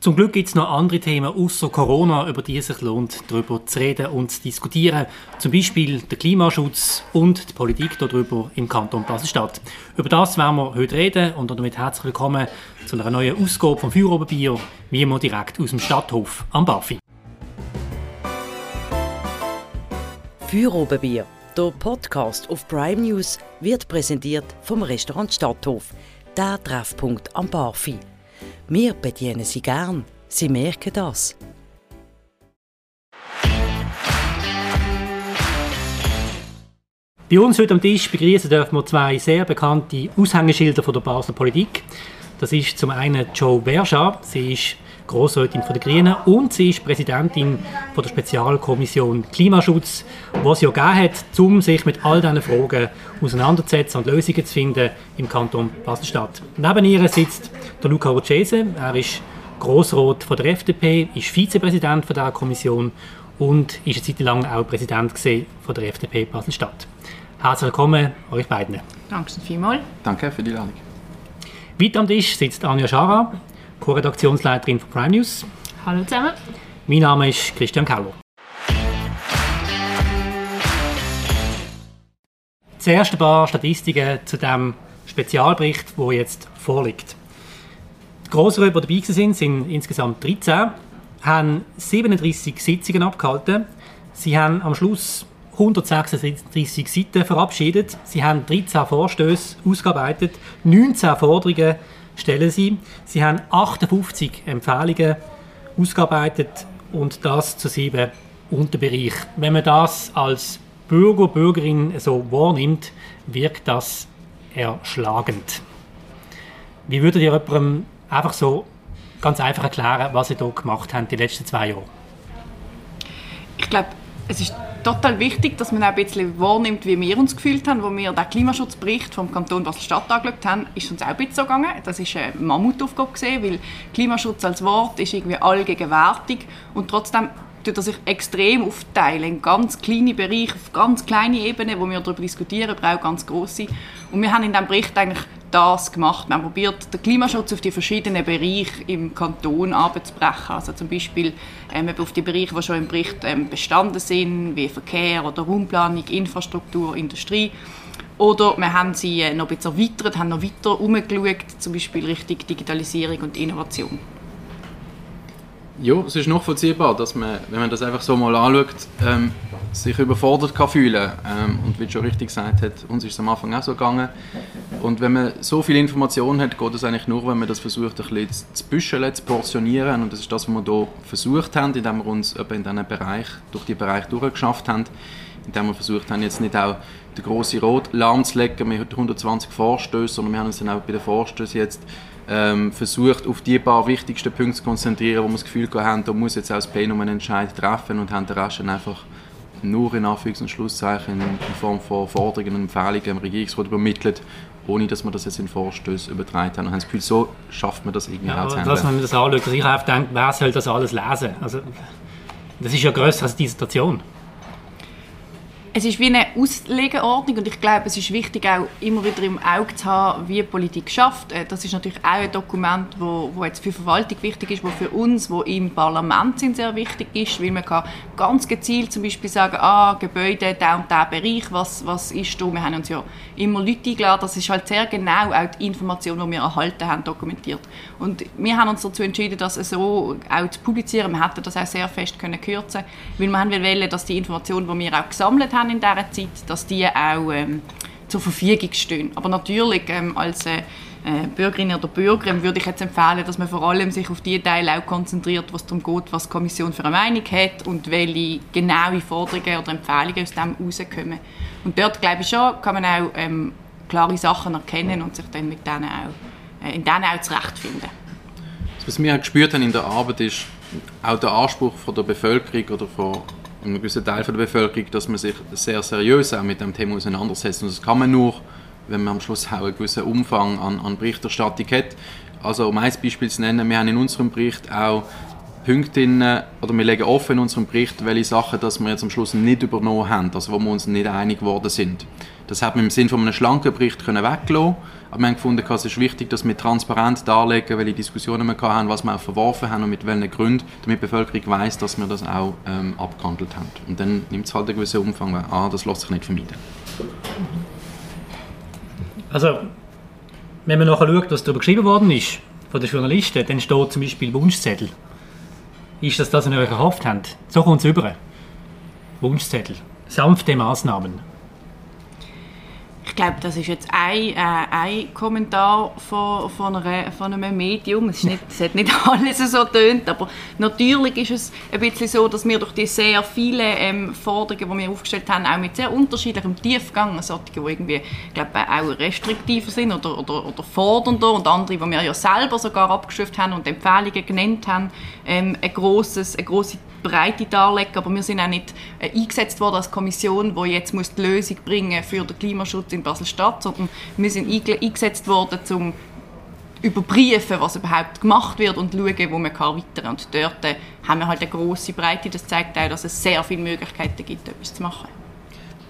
Zum Glück gibt es noch andere Themen außer Corona, über die es sich lohnt, darüber zu reden und zu diskutieren. Zum Beispiel der Klimaschutz und die Politik darüber im Kanton Basel-Stadt. Über das werden wir heute reden und damit herzlich willkommen zu einer neuen Ausgabe vom Feuerobenbier, wie immer direkt aus dem Stadthof am Bafi. Feuerobenbier, der Podcast auf Prime News, wird präsentiert vom Restaurant Stadthof, der Treffpunkt am Bafi. Wir bedienen Sie gern. Sie merken das. Bei uns heute am Tisch begrüßen dürfen wir zwei sehr bekannte Aushängeschilder von der Basler Politik. Das ist zum einen Joe Berger, sie ist Grossrätin der Grünen und sie ist Präsidentin von der Spezialkommission Klimaschutz, was ja gegeben hat, um sich mit all diesen Fragen auseinanderzusetzen und Lösungen zu finden im Kanton Basel-Stadt. Neben ihr sitzt der Luca Rocese, er ist Grossrat von der FDP, ist Vizepräsident von der Kommission und ist eine Zeit lang auch Präsident von der FDP Basel-Stadt. Herzlich willkommen euch beiden. Danke vielmals. Danke für die Einladung. Weiter am Tisch sitzt Anja Schara, Co-Redaktionsleiterin von Prime News. Hallo zusammen. Mein Name ist Christian Keller. Zuerst ein paar Statistiken zu dem Spezialbericht, der jetzt vorliegt. Die Grossräuber, die dabei waren, sind insgesamt 13, haben 37 Sitzungen abgehalten. Sie haben am Schluss 136 Seiten verabschiedet. Sie haben 13 Vorstöße ausgearbeitet, 19 Forderungen stellen sie. Sie haben 58 Empfehlungen ausgearbeitet und das zu sieben Unterbereichen. Wenn man das als Bürger, Bürgerin so wahrnimmt, wirkt das erschlagend. Wie würdet ihr jemandem einfach so ganz einfach erklären, was ihr hier gemacht habt die letzten zwei Jahre? Ich glaube, es ist total wichtig, dass man auch ein bisschen wahrnimmt, wie wir uns gefühlt haben, wo wir den Klimaschutzbericht vom Kanton Basel-Stadt angeschaut haben, ist uns auch ein bisschen so gegangen. Das ist eine Mammutaufgabe gesehen, weil Klimaschutz als Wort ist irgendwie allgegenwärtig und trotzdem tut er sich extrem aufteilen in ganz kleine Bereiche, auf ganz kleine Ebenen, wo wir darüber diskutieren, aber auch ganz große. Und wir haben in diesem Bericht eigentlich das gemacht. Haben probiert, den Klimaschutz auf die verschiedenen Bereiche im Kanton abzubrechen. Also zum Beispiel ähm, auf die Bereiche, die schon im Bericht ähm, bestanden sind, wie Verkehr oder Raumplanung, Infrastruktur, Industrie. Oder wir haben sie äh, noch ein bisschen erweitert, haben noch weiter herumgeschaut, zum Beispiel Richtung Digitalisierung und Innovation. Ja, es ist nachvollziehbar, dass man, wenn man das einfach so mal anschaut, ähm, sich überfordert kann fühlen ähm, Und wie du schon richtig gesagt hat, uns ist es am Anfang auch so gegangen. Und wenn man so viel Informationen hat, geht es eigentlich nur, wenn man das versucht, ein bisschen zu büscheln, zu portionieren. Und das ist das, was wir hier versucht haben, indem wir uns in diesen Bereich, durch die Bereich durchgeschafft haben. Indem wir versucht haben, jetzt nicht auch den grossen Rot lahmzulegen mit 120 Vorstößen, sondern wir haben uns dann auch bei den Vorstößen jetzt ähm, versucht, auf die paar wichtigsten Punkte zu konzentrieren, wo wir das Gefühl haben, da muss jetzt auch das Plenum einen Entscheid treffen und haben den Rest einfach nur in Anführungs- und Schlusszeichen in Form von Forderungen und Empfehlungen dem Regierungsrat übermittelt, ohne dass wir das jetzt in Vorstöße übertragen haben. Und haben das Gefühl, so schafft man das irgendwie ja, auch zu Dass man das anschaut, ich habe gedacht, wer soll das alles lesen? Also, das ist ja grösser als die Dissertation es ist wie eine Auslegeordnung und ich glaube, es ist wichtig auch immer wieder im Auge zu haben, wie Politik schafft. Äh, das ist natürlich auch ein Dokument, wo, wo jetzt für Verwaltung wichtig ist, wo für uns, wo im Parlament sind, sehr wichtig ist, weil man kann ganz gezielt zum Beispiel sagen, ah, Gebäude, der und der Bereich, was, was ist da? Wir haben uns ja immer Leute eingeladen, das ist halt sehr genau auch die Information, die wir erhalten haben, dokumentiert. Und wir haben uns dazu entschieden, das so auch zu publizieren. Wir hätten das auch sehr fest können kürzen, weil wir wollen, dass die Informationen, die wir auch gesammelt haben, in dieser Zeit, dass die auch ähm, zur Verfügung stehen. Aber natürlich ähm, als äh, äh, Bürgerin oder Bürger würde ich jetzt empfehlen, dass man vor allem sich auf die Teile auch konzentriert, was darum geht, was die Kommission für eine Meinung hat und welche genaue Forderungen oder Empfehlungen aus dem herauskommen. Und dort, glaube ich schon, kann man auch ähm, klare Sachen erkennen und sich dann mit denen auch, in denen auch zurechtfinden. Was wir gespürt haben in der Arbeit ist auch der Anspruch von der Bevölkerung oder von einem gewissen Teil der Bevölkerung, dass man sich sehr seriös auch mit dem Thema auseinandersetzt. Und das kann man nur, wenn man am Schluss auch einen gewissen Umfang an, an Berichterstattung hat. Also um ein Beispiel zu nennen, wir haben in unserem Bericht auch Punkte drin, oder wir legen offen in unserem Bericht, welche Sachen dass wir jetzt am Schluss nicht übernommen haben, also wo wir uns nicht einig geworden sind. Das hat man im Sinne von einem schlanken Bericht können aber wir haben gefunden, es ist wichtig, dass wir transparent darlegen, welche Diskussionen wir haben, was wir auch verworfen haben und mit welchen Gründen, damit die Bevölkerung weiß, dass wir das auch ähm, abgehandelt haben. Und dann nimmt es halt einen gewissen Umfang, weil ah, das lässt sich nicht vermeiden. Also, wenn man nachher schaut, was darüber geschrieben worden ist, von den Journalisten, dann steht zum Beispiel Wunschzettel. Ist das das, was ihr euch erhofft habt? So kommt es über. Wunschzettel. Sanfte Maßnahmen. Ich glaube, das ist jetzt ein, äh, ein Kommentar von, von, einer, von einem Medium. Es, ist nicht, es hat nicht alles so tönt, aber natürlich ist es ein bisschen so, dass wir durch die sehr vielen ähm, Forderungen, die wir aufgestellt haben, auch mit sehr unterschiedlichem Tiefgang, solche, die irgendwie glaube, auch restriktiver sind oder, oder, oder fordernder und andere, die wir ja selber sogar abgeschöpft haben und Empfehlungen genannt haben, ähm, ein grosses, eine grosse Breite darlegen, aber wir sind auch nicht äh, eingesetzt worden als Kommission, die jetzt muss die Lösung bringen für den Klimaschutz in Basel-Stadt, sondern wir sind eingesetzt worden, um überprüfen, was überhaupt gemacht wird und schauen, wo man kann weiter Und dort äh, haben wir halt eine große Breite. Das zeigt auch, dass es sehr viele Möglichkeiten gibt, etwas zu machen.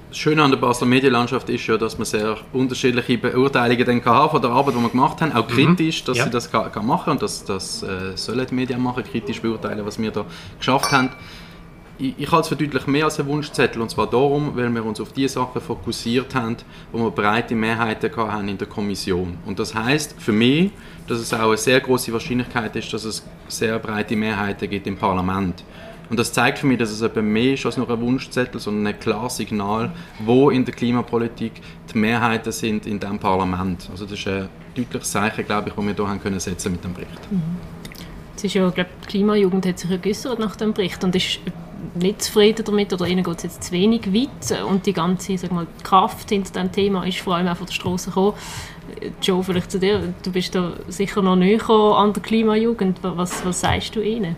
Das Schöne an der Basler Medienlandschaft ist ja, dass man sehr unterschiedliche Beurteilungen dann kann von der Arbeit, die wir gemacht haben, auch mhm. kritisch, dass ja. sie das kann, kann machen und das, das äh, sollen die Medien machen, kritisch beurteilen, was wir da geschafft haben. Ich, ich halte es für deutlich mehr als ein Wunschzettel und zwar darum, weil wir uns auf die Sachen fokussiert haben, wo wir breite Mehrheiten haben in der Kommission. Und das heißt für mich, dass es auch eine sehr große Wahrscheinlichkeit ist, dass es sehr breite Mehrheiten gibt im Parlament. Und das zeigt für mich, dass es eben mehr ist als nur ein Wunschzettel, sondern ein klares Signal, wo in der Klimapolitik die Mehrheiten sind in diesem Parlament. Also das ist ein deutliches Zeichen, glaube ich, das wir hier haben können setzen mit dem Bericht. Mhm. Es ist ja, glaube, die Klimajugend hat sich ja nach dem Bericht und ist nicht zufrieden damit oder ihnen geht es jetzt zu wenig weit und die ganze sag mal, Kraft hinter diesem Thema ist vor allem auch von der Straße gekommen. Joe, vielleicht zu dir, du bist da sicher noch näher an der Klimajugend. Was, was sagst du ihnen?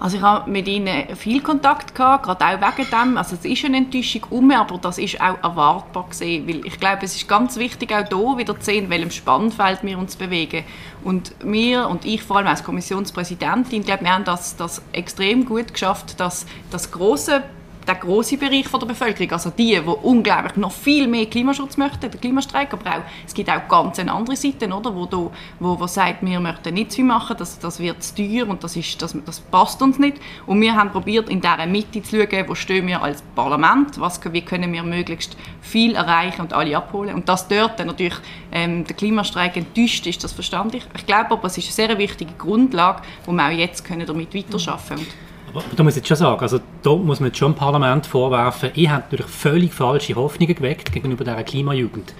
Also ich habe mit ihnen viel Kontakt gehabt, gerade auch wegen dem. Also es ist eine Enttäuschung um, aber das ist auch erwartbar gesehen, weil ich glaube, es ist ganz wichtig auch hier wieder zu sehen, welchem Spannfeld wir uns bewegen. Und wir und ich vor allem als Kommissionspräsidentin, glaube, wir haben das, das extrem gut geschafft, dass das große der große Bereich der Bevölkerung, also die, die unglaublich noch viel mehr Klimaschutz möchten, der Klimastreik, aber auch, es gibt auch ganz eine andere Seite, oder, wo, da, wo, wo sagt, wir möchten nicht so machen, das, das wird zu teuer und das, ist, das, das passt uns nicht. Und wir haben probiert, in dieser Mitte zu schauen, wo stehen wir als Parlament, was, wie können wir möglichst viel erreichen und alle abholen. Und dass dort dann natürlich ähm, der Klimastreik enttäuscht ist, das verstand ich. Ich glaube aber, es ist eine sehr wichtige Grundlage, wo wir auch jetzt können damit weiterarbeiten können. Aber da muss ich jetzt schon sagen, also da muss man schon im Parlament vorwerfen, ihr habt natürlich völlig falsche Hoffnungen geweckt gegenüber dieser Klimajugend.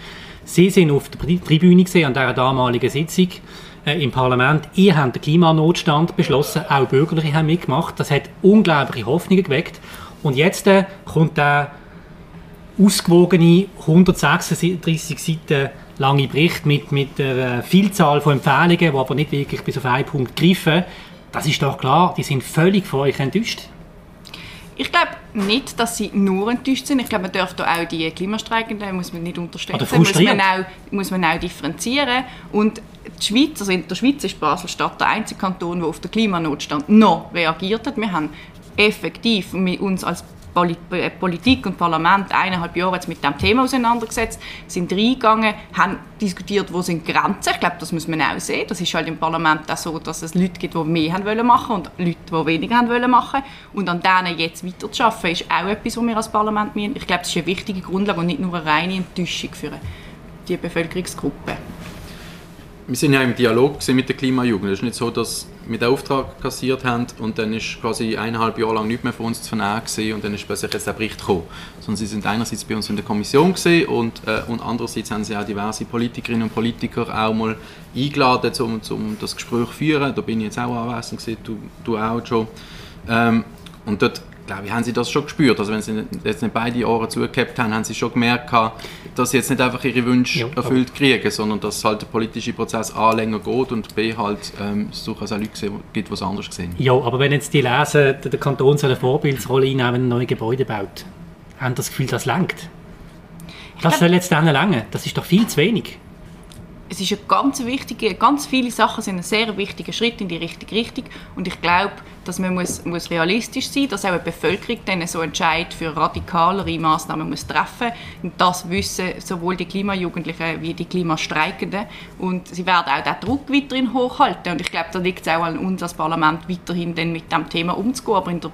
Sie sind auf der Tribüne gesehen an dieser damaligen Sitzung äh, im Parlament. Ihr habt den Klimanotstand beschlossen, auch Bürgerliche haben mitgemacht. Das hat unglaubliche Hoffnungen geweckt. Und jetzt äh, kommt der ausgewogene 136 Seiten lange Bericht mit, mit einer Vielzahl von Empfehlungen, die aber nicht wirklich bis auf einen Punkt greifen. Das ist doch klar, die sind völlig von euch enttäuscht. Ich glaube nicht, dass sie nur enttäuscht sind. Ich glaube, man dürfte auch die Klimastreikenden muss man nicht unterstützen. Muss man, auch, muss man auch differenzieren. Und die Schweiz, also in der Schweiz ist Basel-Stadt der einzige Kanton, der auf den Klimanotstand noch reagiert hat. Wir haben effektiv uns als Politik und Parlament eineinhalb Jahre jetzt mit dem Thema auseinandergesetzt, sind reingegangen, haben diskutiert, wo sind Grenzen. Ich glaube, das muss man auch sehen. Das ist halt im Parlament auch so, dass es Leute gibt, die mehr haben wollen machen und Leute, die weniger haben wollen machen. Und an denen jetzt weiterzuarbeiten, ist auch etwas, was wir als Parlament müssen. Ich glaube, das ist eine wichtige Grundlage und nicht nur eine reine Enttäuschung für die Bevölkerungsgruppe wir sind ja im Dialog mit der Klimajugend. Es ist nicht so, dass den Auftrag kassiert haben und dann ist quasi eineinhalb Jahre lang nichts mehr von uns zu vernehmen und dann ist plötzlich jetzt der Bericht gekommen. Sondern sie sind einerseits bei uns in der Kommission gewesen und, äh, und andererseits haben sie auch diverse Politikerinnen und Politiker auch mal eingeladen, um, um das Gespräch zu führen. Da bin ich jetzt auch anwesend gewesen, du, du auch schon. Ähm, und dort glaube ich, haben sie das schon gespürt. Also wenn sie jetzt nicht beide Ohren zugehabt haben, haben sie schon gemerkt, dass sie jetzt nicht einfach ihre Wünsche ja, erfüllt kriegen, sondern dass halt der politische Prozess A länger geht und B halt ähm, es durchaus auch Leute gibt, die es anders sehen. Ja, aber wenn jetzt die lesen, der Kanton soll eine Vorbildsrolle einnehmen, wenn er neue Gebäude baut, haben das Gefühl, das langt? Das soll jetzt dann lange. Das ist doch viel zu wenig. es ist eine ganz wichtige, ganz viele Sachen sind ein sehr wichtiger Schritt in die richtige Richtung und ich glaube, dass man muss, muss realistisch sein, dass auch eine Bevölkerung dann so Entscheid für radikalere Maßnahmen muss treffen und das wissen sowohl die Klimajugendlichen wie die Klimastreikenden und sie werden auch den Druck weiterhin hochhalten und ich glaube, da liegt es auch an uns als Parlament weiterhin dann mit dem Thema umzugehen, aber in der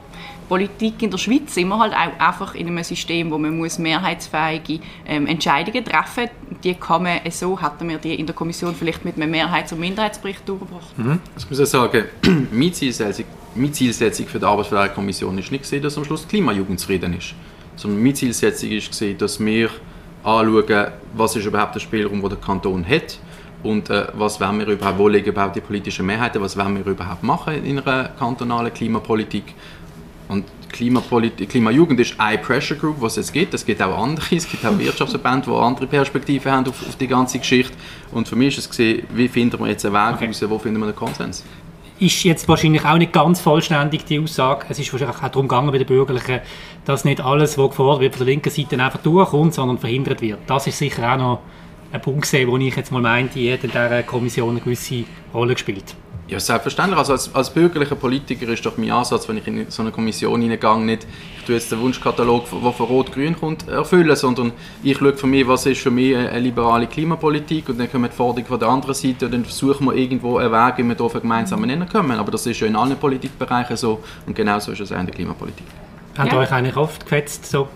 Politik in der Schweiz sind wir halt auch einfach in einem System, wo man muss mehrheitsfähige ähm, Entscheidungen treffen muss. Die kann man so, hätten wir die in der Kommission vielleicht mit einem Mehrheits- und Minderheitsbericht durchgebracht. Mhm. Ich muss ja sagen, meine Zielsetzung, meine Zielsetzung für die Arbeit der Kommission ist nicht gesehen, dass am Schluss die Klimajugend zufrieden ist, sondern meine Zielsetzung ist gesehen, dass wir anschauen, was ist überhaupt der Spielraum, den der Kanton hat und äh, was wollen wir überhaupt, wo liegen überhaupt die politischen Mehrheiten, was wollen wir überhaupt machen in einer kantonalen Klimapolitik und Klimapolit Klimajugend ist eine Pressure Group, was es gibt. Es gibt auch andere, es gibt auch Wirtschaftsverbände, die andere Perspektiven haben auf, auf, die ganze Geschichte. Und für mich ist es gesehen, wie finden wir jetzt einen Weg okay. raus, wo finden wir einen Konsens? Ist jetzt wahrscheinlich auch nicht ganz vollständig die Aussage. Es ist wahrscheinlich auch darum gegangen bei den Bürgerlichen, dass nicht alles, was gefordert wird von der linken Seite, einfach durchkommt, sondern verhindert wird. Das ist sicher auch noch ein Punkt, gesehen, wo ich jetzt mal meinte, jeder in dieser Kommission eine gewisse Rolle gespielt. Ja, selbstverständlich. Also als, als bürgerlicher Politiker ist doch mein Ansatz, wenn ich in so eine Kommission hineingehe, nicht, ich tue jetzt den Wunschkatalog, der von Rot-Grün kommt, erfüllen, sondern ich schaue für mich, was ist für mich eine liberale Klimapolitik und dann kommen die Forderungen von der anderen Seite und dann versuchen wir irgendwo einen Weg, wie wir hier auf einen gemeinsamen Nenner kommen. Aber das ist ja in allen Politikbereichen so und genauso ist es auch in der Klimapolitik. Habt ihr euch eigentlich oft gefetzt? So?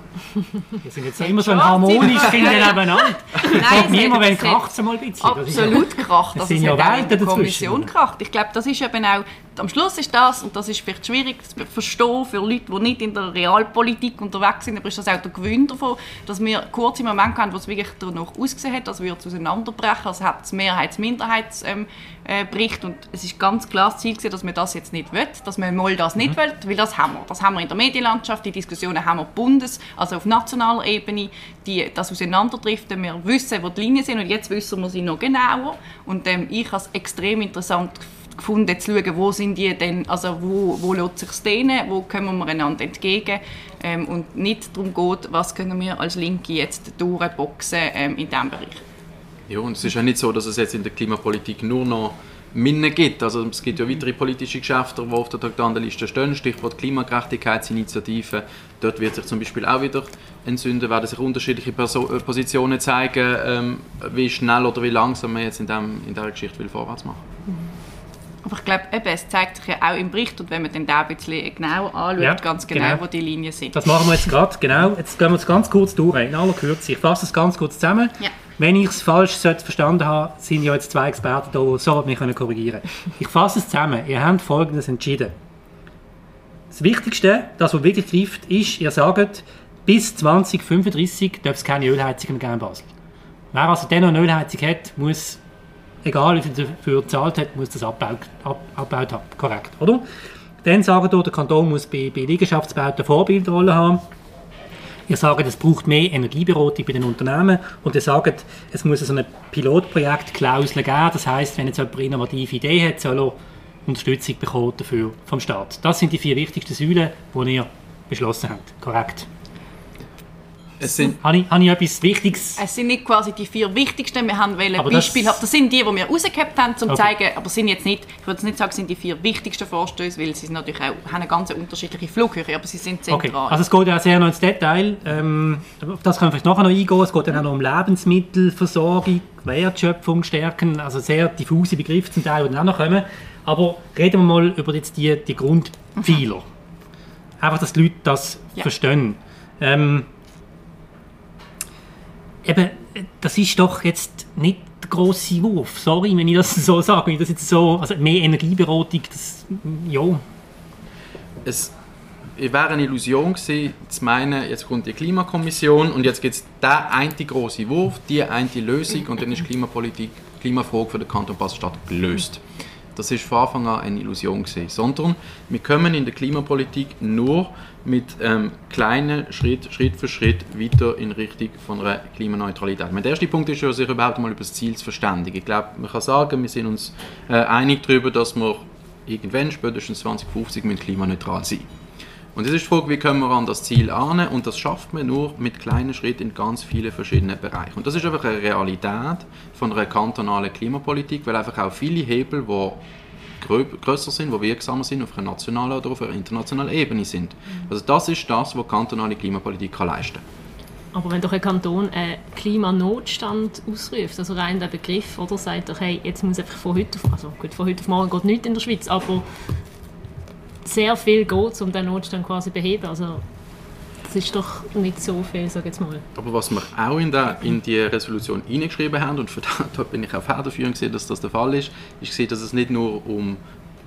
Wir sind jetzt immer so ein harmonisch nebeneinander. Frage mich immer, wenn kracht es mal ein bisschen. Absolut ja, kracht. Das sind ja Welten dazwischen. Kommission kracht. Ich glaube, das ist eben auch, am Schluss ist das, und das ist vielleicht schwierig zu verstehen für Leute, die nicht in der Realpolitik unterwegs sind, aber ist das auch der Gewinn davon, dass wir kurz im Moment hatten, wo es wirklich danach ausgesehen hat, als würde es auseinanderbrechen, als hat es Mehrheits-Minderheits- ähm, äh, und es ist ganz klar das Ziel gewesen, dass man das jetzt nicht will, dass man mal das nicht mhm. will, weil das haben wir. Das haben wir in der Medienlandschaft, die Diskussionen haben wir bundes, also auf nationaler Ebene, die, das auseinanderdriften. Wir wissen, wo die Linien sind und jetzt wissen wir sie noch genauer und ähm, ich habe es extrem interessant gefunden, zu schauen, wo sind die denn, also wo, wo lässt sich denen, wo kommen wir einander entgegen ähm, und nicht darum geht, was können wir als Linke jetzt durchboxen ähm, in diesem Bereich. Ja, und es ist ja nicht so, dass es jetzt in der Klimapolitik nur noch Minne gibt. Also es gibt ja weitere politische Geschäfte, die auf der Traktandenliste stehen. Stichwort Klimagerechtigkeitsinitiative. Dort wird sich zum Beispiel auch wieder entzünden, werden sich unterschiedliche Perso äh, Positionen zeigen, ähm, wie schnell oder wie langsam man jetzt in, dem, in dieser Geschichte will vorwärts machen aber ich glaube, es zeigt sich ja auch im Bericht und wenn man dann da ein bisschen genauer anschaut, ja, ganz genau, genau, wo die Linien sind. Das machen wir jetzt gerade, genau. Jetzt gehen wir es ganz kurz durch, in aller Kürze. Ich fasse es ganz kurz zusammen. Ja. Wenn ich es falsch verstanden habe, sind ja jetzt zwei Experten da, die so mich korrigieren können. Ich fasse es zusammen. Ihr habt Folgendes entschieden. Das Wichtigste, das, was wirklich trifft, ist, ihr sagt, bis 2035 darf es keine Ölheizungen mehr geben in Basel. Wer also dann noch eine Ölheizung hat, muss, egal wie viel dafür gezahlt hat, muss das abgebaut, ab, abgebaut haben. Korrekt, oder? Dann sagen wir, der Kanton muss bei, bei Liegenschaftsbauten eine Vorbildrolle haben. Ihr sagt, es braucht mehr Energieberatung bei den Unternehmen und ihr sagt, es muss so eine Pilotprojektklausel geben. Das heißt, wenn jetzt jemand eine innovative Idee hat, soll er Unterstützung bekommen dafür vom Staat. Das sind die vier wichtigsten Säulen, die ihr beschlossen habt. Korrekt. Es sind habe, ich, habe ich etwas Wichtiges? Es sind nicht quasi die vier wichtigsten. Wir haben Beispiele. Das, das sind die, die wir rausgehabt haben, um zu okay. zeigen, aber sind jetzt nicht, ich würde nicht sagen, sind die vier wichtigsten Vorstöße, weil sie natürlich auch haben eine ganz unterschiedliche Flughöhe, aber sie sind zentral. Okay. Also es geht ja sehr noch ins Detail. Ähm, auf das können wir vielleicht nachher noch eingehen. Es geht dann auch noch um Lebensmittelversorgung, Wertschöpfung stärken, also sehr diffuse Begriffe zum Teil, die dann auch noch kommen. Aber reden wir mal über jetzt die, die Grundpfeiler. Mhm. Einfach, dass die Leute das ja. verstehen. Ähm, eben, das ist doch jetzt nicht der grosse Wurf. Sorry, wenn ich das so sage. Wenn ich das jetzt so, also mehr Energieberatung, das, ja. Es wäre eine Illusion gewesen, zu meinen, jetzt kommt die Klimakommission und jetzt gibt es den einen grossen Wurf, die eine Lösung und dann ist Klimapolitik, Klimafrage für den Kanton Basel-Stadt gelöst. Das ist von Anfang an eine Illusion gewesen, sondern wir kommen in der Klimapolitik nur mit ähm, kleinen Schritt, Schritt für Schritt weiter in Richtung von einer Klimaneutralität. Der erste Punkt ist ja, sich überhaupt mal über das Ziel zu verständigen. Ich glaube, man kann sagen, wir sind uns äh, einig darüber, dass wir irgendwann, spätestens 2050, mit klimaneutral sein Und jetzt ist die Frage, wie kommen wir an das Ziel an? Und das schafft man nur mit kleinen Schritten in ganz vielen verschiedenen Bereichen. Und das ist einfach eine Realität von einer kantonalen Klimapolitik, weil einfach auch viele Hebel, die größer sind, die wirksamer sind auf einer nationalen oder auf einer internationalen Ebene sind. Also das ist das, was kantonale Klimapolitik kann leisten kann. Aber wenn doch ein Kanton einen Klimanotstand ausruft, also rein der Begriff, oder sagt doch, hey, jetzt muss einfach von heute auf, also gut, von heute auf morgen geht nichts in der Schweiz, aber sehr viel geht um den Notstand quasi beheben. Also das ist doch nicht so viel, sage jetzt mal. Aber was wir auch in, der, in die Resolution hineingeschrieben haben, und für da, da bin ich auch federführend gesehen, dass das der Fall ist, ist gesehen, dass es nicht nur um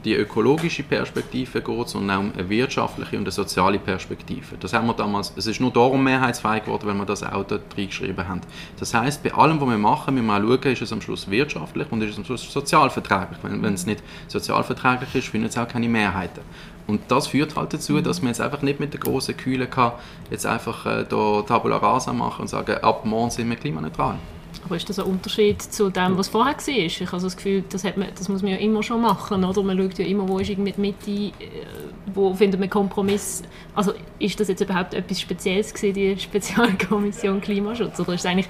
die ökologische Perspektive geht, sondern auch um eine wirtschaftliche und eine soziale Perspektive. Das haben wir damals, es ist nur darum mehrheitsfähig geworden, weil wir das auch dort reingeschrieben haben. Das heißt, bei allem, was wir machen, müssen wir schauen, ist es am Schluss wirtschaftlich und ist es am Schluss sozialverträglich. Wenn, wenn es nicht sozialverträglich ist, finden es auch keine Mehrheiten. Und das führt halt dazu, dass man jetzt einfach nicht mit der großen Kühle kann, jetzt einfach äh, da Tabula Rasa machen und sagen, ab morgen sind wir klimaneutral. Aber ist das ein Unterschied zu dem, was vorher war? Ich habe das Gefühl, das, hat man, das muss man ja immer schon machen, oder? Man schaut ja immer, wo ist irgendwie die Mitte, äh, wo findet man Kompromiss. Also ist das jetzt überhaupt etwas Spezielles gewesen, die Spezialkommission Klimaschutz, oder ist es eigentlich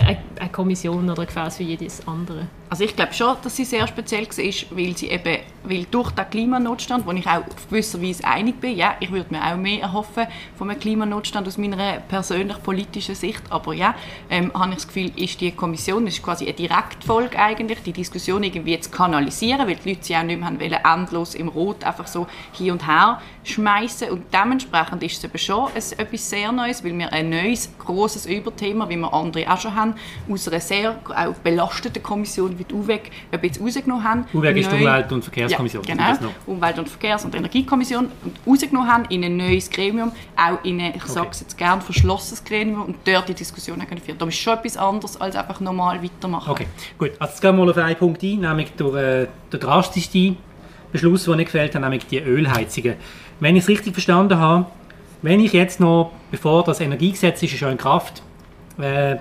eine Kommission oder ein Gefäß für jedes andere? Also ich glaube schon, dass sie sehr speziell war, weil sie eben, weil durch den Klimanotstand, wo ich auch auf gewisser Weise einig bin, ja, ich würde mir auch mehr erhoffen von einem Klimanotstand aus meiner persönlich politischen Sicht, aber ja, ähm, habe ich das Gefühl, ist die Kommission, ist quasi eine Direktfolge eigentlich, die Diskussion irgendwie zu kanalisieren, weil die Leute sie auch nicht mehr wollen, endlos im Rot einfach so hin und her schmeißen und dementsprechend ist es eben schon etwas sehr Neues, weil wir ein neues, großes Überthema, wie wir andere auch schon haben, aus einer sehr auch belasteten Kommission wie die UWEG ein bisschen rausgenommen haben. UWEG ist die Umwelt- und Verkehrskommission. Ja, genau, Umwelt- und Verkehrs- und Energiekommission und rausgenommen haben in ein neues Gremium, auch in ein, ich okay. sage es jetzt gerne, verschlossenes Gremium und dort die Diskussion führen. Das ist schon etwas anderes, als einfach normal weitermachen. Okay, gut. Also jetzt gehen wir mal auf einen Punkt ein, nämlich durch, äh, der drastischste Beschluss, den ich gefällt habe, nämlich die Ölheizungen. Wenn ich es richtig verstanden habe, wenn ich jetzt noch, bevor das Energiegesetz ist, ist schon in Kraft, äh,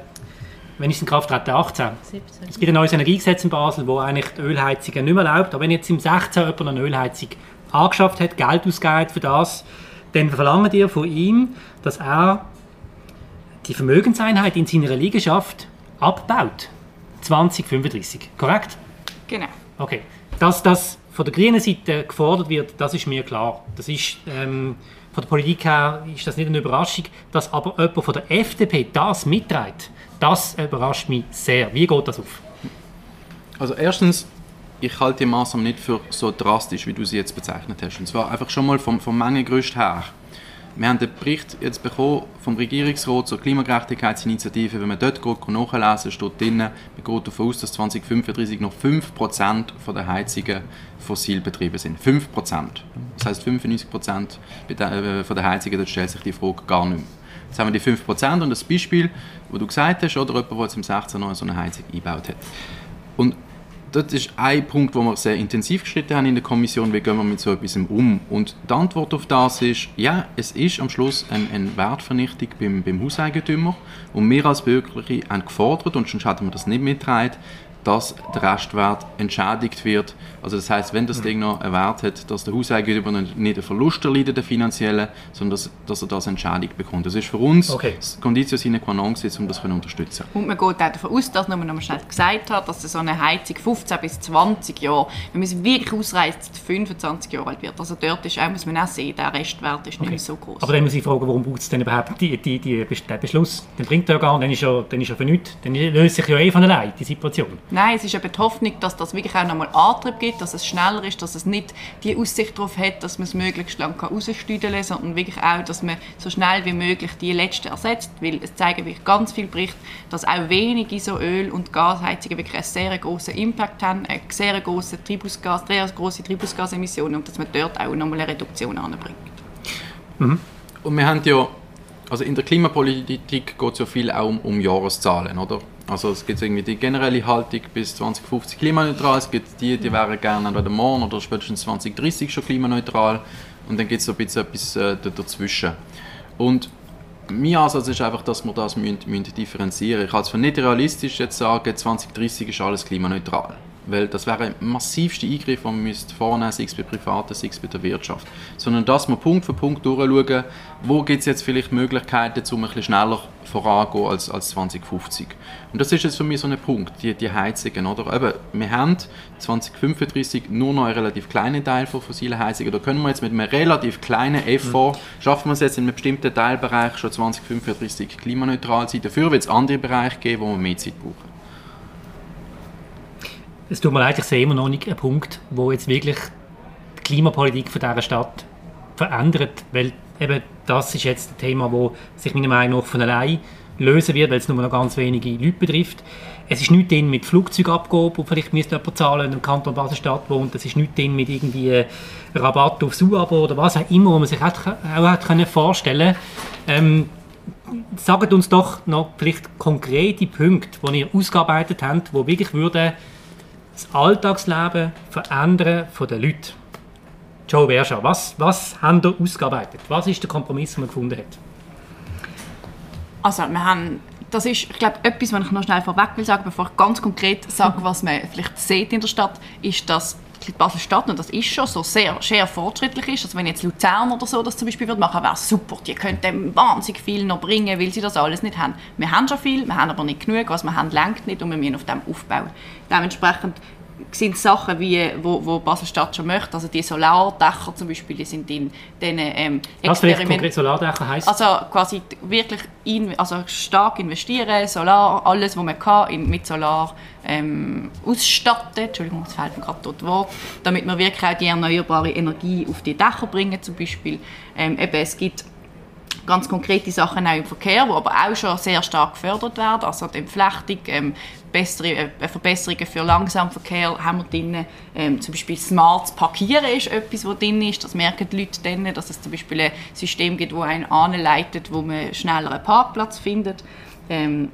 wenn ich es in Kraft trete, 18. 17. Es gibt ein neues Energiegesetz in Basel, wo eigentlich die Ölheizungen nicht mehr erlaubt. Aber wenn jetzt im 16 jemand eine Ölheizung angeschafft hat, Geld ausgegeben für das, dann verlangen die von ihm, dass er die Vermögenseinheit in seiner Liegenschaft abbaut. 2035, korrekt? Genau. Okay. Dass das von der grünen Seite gefordert wird, das ist mir klar. Das ist, ähm, von der Politik her ist das nicht eine Überraschung. Dass aber jemand von der FDP das mitträgt, das überrascht mich sehr. Wie geht das auf? Also erstens, ich halte die Maßnahmen nicht für so drastisch, wie du sie jetzt bezeichnet hast. Und zwar einfach schon mal vom, vom Mengengerüst her. Wir haben den Bericht jetzt bekommen vom Regierungsrat zur Klimagerechtigkeitsinitiative. Wenn man dort geht, nachlesen steht drin, man geht davon aus, dass 2035 noch 5% von der Heizungen fossil betrieben sind. 5%. Das heißt 95% äh, von der Heizungen, dort stellt sich die Frage gar nicht mehr. Jetzt haben wir die 5% und das Beispiel, wo du gesagt hast, oder jemand, der jetzt im 16 noch so eine Heizung eingebaut hat. Und das ist ein Punkt, wo wir sehr intensiv gestritten haben in der Kommission, wie gehen wir mit so etwas um. Und die Antwort auf das ist, ja, es ist am Schluss eine ein Wertvernichtung beim, beim Hauseigentümer und wir als Bürgerliche haben gefordert, und sonst hätten wir das nicht mitgetragen, dass der Restwert entschädigt wird. Also das heißt, wenn das. Ding noch einen Wert hat, dass der Hauseigentümer nicht einen Verlust erleidet, den finanziellen, sondern dass, dass, er das entschädigt bekommt. Das ist für uns okay. das Conditio sine qua non, um das zu unterstützen. Und man geht auch davon aus, dass man noch schnell gesagt hat, dass so eine Heizung 15 bis 20 Jahre, wenn man es wirklich ausreizt, 25 Jahre alt wird. Also dort ist auch, muss man auch sehen, der Restwert ist okay. nicht so groß. Aber dann muss ich fragen, warum braucht es denn überhaupt die, die, die, den Beschluss? Den bringt er ja gar nicht, dann ist er, dann ist er für nichts. Dann löst sich ja eh von allein, die Situation. Nein, es ist eben die Hoffnung, dass das wirklich auch nochmal Antrieb gibt, dass es schneller ist, dass es nicht die Aussicht darauf hat, dass man es möglichst lang rausstüdeln kann, sondern wirklich auch, dass man so schnell wie möglich die letzte ersetzt, weil es zeigen wirklich ganz viele Berichte, dass auch wenige so Öl- und Gasheizungen wirklich einen sehr großen Impact haben, eine sehr große Treibhausgas, große Treibhausgasemissionen und dass man dort auch nochmal eine Reduktion anbringt. Mhm. Und wir haben ja also in der Klimapolitik geht es ja viel auch um, um Jahreszahlen, oder? Also es gibt irgendwie die generelle Haltung bis 2050 klimaneutral, es gibt die, die wären gerne entweder morgen oder spätestens 2030 schon klimaneutral und dann gibt es so ein bisschen etwas äh, dazwischen. Und mein Ansatz ist einfach, dass wir das müssen, müssen differenzieren Ich halte es für nicht realistisch, jetzt sagen, 2030 ist alles klimaneutral. Weil das wäre ein massivster Eingriff, den man müsste vornehmen sei es bei Privaten, sei es bei der Wirtschaft. Sondern dass wir Punkt für Punkt durchschauen, wo gibt es jetzt vielleicht Möglichkeiten, um ein bisschen schneller vorangehen als, als 2050. Und das ist jetzt für mich so ein Punkt, die, die Heizungen. Oder? Eben, wir haben 2035 nur noch einen relativ kleinen Teil von fossilen Heizungen. Da können wir jetzt mit einem relativ kleinen Effort, mhm. schaffen wir es jetzt in einem bestimmten Teilbereich schon 2035 klimaneutral sein. Dafür wird es andere Bereiche geben, wo wir mehr Zeit brauchen. Es tut mir leid, ich sehe immer noch nicht einen Punkt, wo jetzt wirklich die Klimapolitik von dieser Stadt verändert, weil eben das ist jetzt ein Thema, das sich meiner Meinung nach von allein lösen wird, weil es nur noch ganz wenige Leute betrifft. Es ist nichts drin mit Flugzeugabgabe, wo vielleicht müsste jemand zahlen, im Kanton Basel-Stadt wohnt. Es ist nichts drin mit irgendwie Rabatt aufs U-Abo oder was auch immer, wo man sich auch, auch hat können vorstellen ähm, Sagt uns doch noch vielleicht konkrete Punkte, die ihr ausgearbeitet habt, die wirklich würden das Alltagsleben verändern von den Leuten. Joe Berscha, was, was haben ihr ausgearbeitet? Was ist der Kompromiss, den man gefunden hat? Also wir haben, das ist, ich glaube, etwas, was ich noch schnell vorweg will sagen, bevor ich ganz konkret sage, was man vielleicht sieht in der Stadt, ist, dass Basel-Stadt, und das ist schon so, sehr, sehr fortschrittlich ist. Also wenn jetzt Luzern oder so das zum Beispiel würde machen, wäre super. Die könnten wahnsinnig viel noch bringen, weil sie das alles nicht haben. Wir haben schon viel, wir haben aber nicht genug. Was wir haben, längt nicht und wir müssen auf dem aufbauen. Dementsprechend sind Sachen, wie, wo, wo Basel-Stadt schon möchte, also die Solardächer zum Beispiel, die sind in diesen ähm, Was konkret Solardächer heisst? Also quasi wirklich in, also stark investieren, Solar, alles, was man kann, in, mit Solar ähm, ausstatten, Entschuldigung, es fehlt mir gerade dort Wort, damit wir wirklich auch die erneuerbare Energie auf die Dächer bringen zum Beispiel. Ähm, eben, es gibt ganz konkrete Sachen auch im Verkehr, die aber auch schon sehr stark gefördert werden, also die Entflechtung, ähm, bessere, äh, Verbesserungen für Langsamverkehr haben wir drin. Ähm, zum Beispiel smartes Parkieren ist etwas, was drin ist. Das merken die Leute dann, dass es zum Beispiel ein System gibt, das einen anleitet, wo man schneller einen Parkplatz findet. Ähm,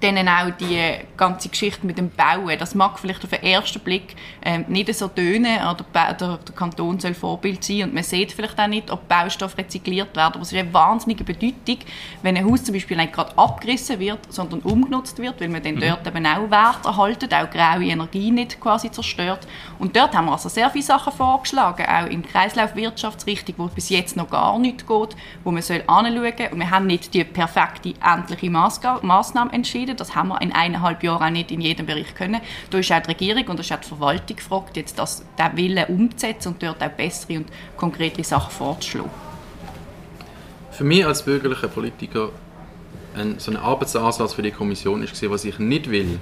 dann auch die ganze Geschichte mit dem Bauen. Das mag vielleicht auf den ersten Blick ähm, nicht so tönen, oder der, der, Kanton soll Vorbild sein und man sieht vielleicht auch nicht, ob Baustoff rezykliert wird, aber es ist eine wahnsinnige Bedeutung, wenn ein Haus zum Beispiel nicht gerade abgerissen wird, sondern umgenutzt wird, weil man dann mhm. dort eben auch Wert erhalten, auch graue Energie nicht quasi zerstört. Und dort haben wir also sehr viele Sachen vorgeschlagen, auch in Kreislaufwirtschaftsrichtung, wo bis jetzt noch gar nicht geht, wo man soll anschauen und wir haben nicht die perfekte, endliche Maßnahme entschieden, das haben wir in eineinhalb Jahren auch nicht in jedem Bereich können. Da ist auch die Regierung und auch die Verwaltung gefragt, jetzt das, den Willen umzusetzen und dort auch bessere und konkrete Sachen vorzuschlagen. Für mich als bürgerlicher Politiker ein, so ein Arbeitsansatz für die Kommission ist, was ich nicht will,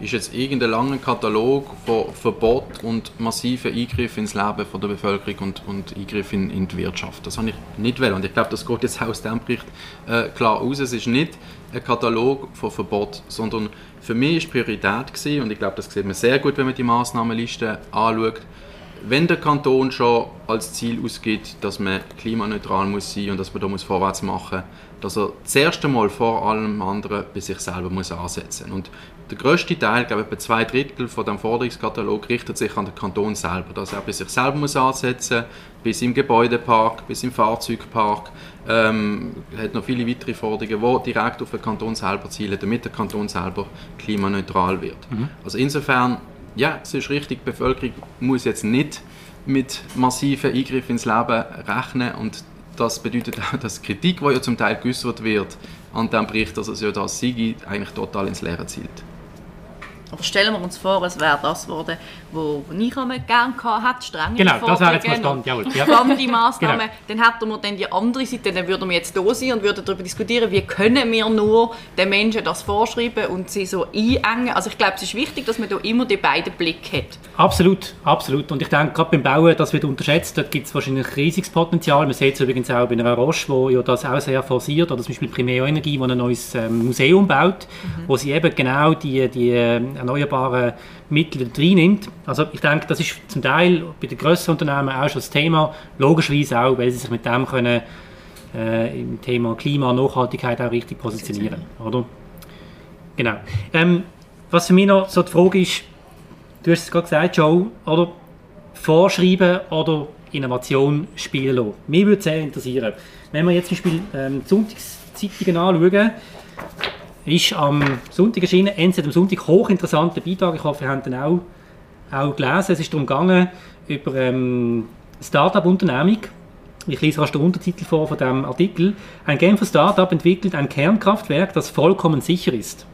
ist jetzt irgendein langer Katalog von Verbot und massiven Eingriffen ins Leben von der Bevölkerung und, und Eingriffen in, in die Wirtschaft. Das habe ich nicht will und ich glaube, das geht jetzt aus dem Bericht äh, klar aus. Es ist nicht ein Katalog von Verbot, sondern für mich war Priorität gewesen, und ich glaube, das sieht man sehr gut, wenn man die Maßnahmenliste anschaut, wenn der Kanton schon als Ziel ausgibt, dass man klimaneutral muss sein und dass man da muss vorwärts machen muss, dass er das erste Mal vor allem anderen bei sich selber muss ansetzen. Und der grösste Teil, ich glaube etwa zwei Drittel von dem Forderungskatalog richtet sich an den Kanton selber, dass er bei sich selber muss ansetzen bis im Gebäudepark, bis im Fahrzeugpark. Ähm, hat noch viele weitere Forderungen, die direkt auf den Kanton selber zielen, damit der Kanton selber klimaneutral wird. Mhm. Also insofern, ja, es ist richtig, die Bevölkerung muss jetzt nicht mit massiven Eingriffen ins Leben rechnen und das bedeutet auch, dass die Kritik, die ja zum Teil geäußert wird, an diesem Bericht, dass es ja das sei, eigentlich total ins Leere zielt. Aber stellen wir uns vor, es wäre das geworden, was ich gerne hatte, strenge Genau, das wäre jetzt verstanden, jawohl. Ja. Spannende Massnahmen. Genau. Dann hätten wir dann die andere Seite, dann würden wir jetzt da sein und würden darüber diskutieren, wie können wir nur den Menschen das vorschreiben und sie so einengen. Also ich glaube, es ist wichtig, dass man da immer die beiden Blicke hat. Absolut, absolut. Und ich denke, gerade beim Bauen, das wird unterschätzt, dort gibt es wahrscheinlich riesiges Potenzial. Man sieht es übrigens auch bei einer Roche, wo ja das auch sehr forciert, oder zum Beispiel Primärenergie, die ein neues ähm, Museum baut, mhm. wo sie eben genau die, die ähm, erneuerbaren Mittel drin nimmt. Also ich denke, das ist zum Teil bei den grösseren Unternehmen auch schon das Thema, logischerweise auch, weil sie sich mit dem können, äh, im Thema Klima Nachhaltigkeit auch richtig positionieren. Oder? Genau. Ähm, was für mich noch so die Frage ist, du hast es gerade gesagt, Joe, oder vorschreiben oder Innovation spielen lassen. Mich würde sehr interessieren, wenn wir jetzt zum Beispiel ähm, Sonntagszeitungen anschauen, ist am Sonntag erschienen, NZ am Sonntag, hochinteressanter Beitrag. Ich hoffe, ihr habt den auch, auch gelesen. Es ist darum gegangen, über ähm, Start-up-Unternehmung. Ich lese rasch den Untertitel vor von dem Artikel. Ein Genfer Start-up entwickelt ein Kernkraftwerk, das vollkommen sicher ist.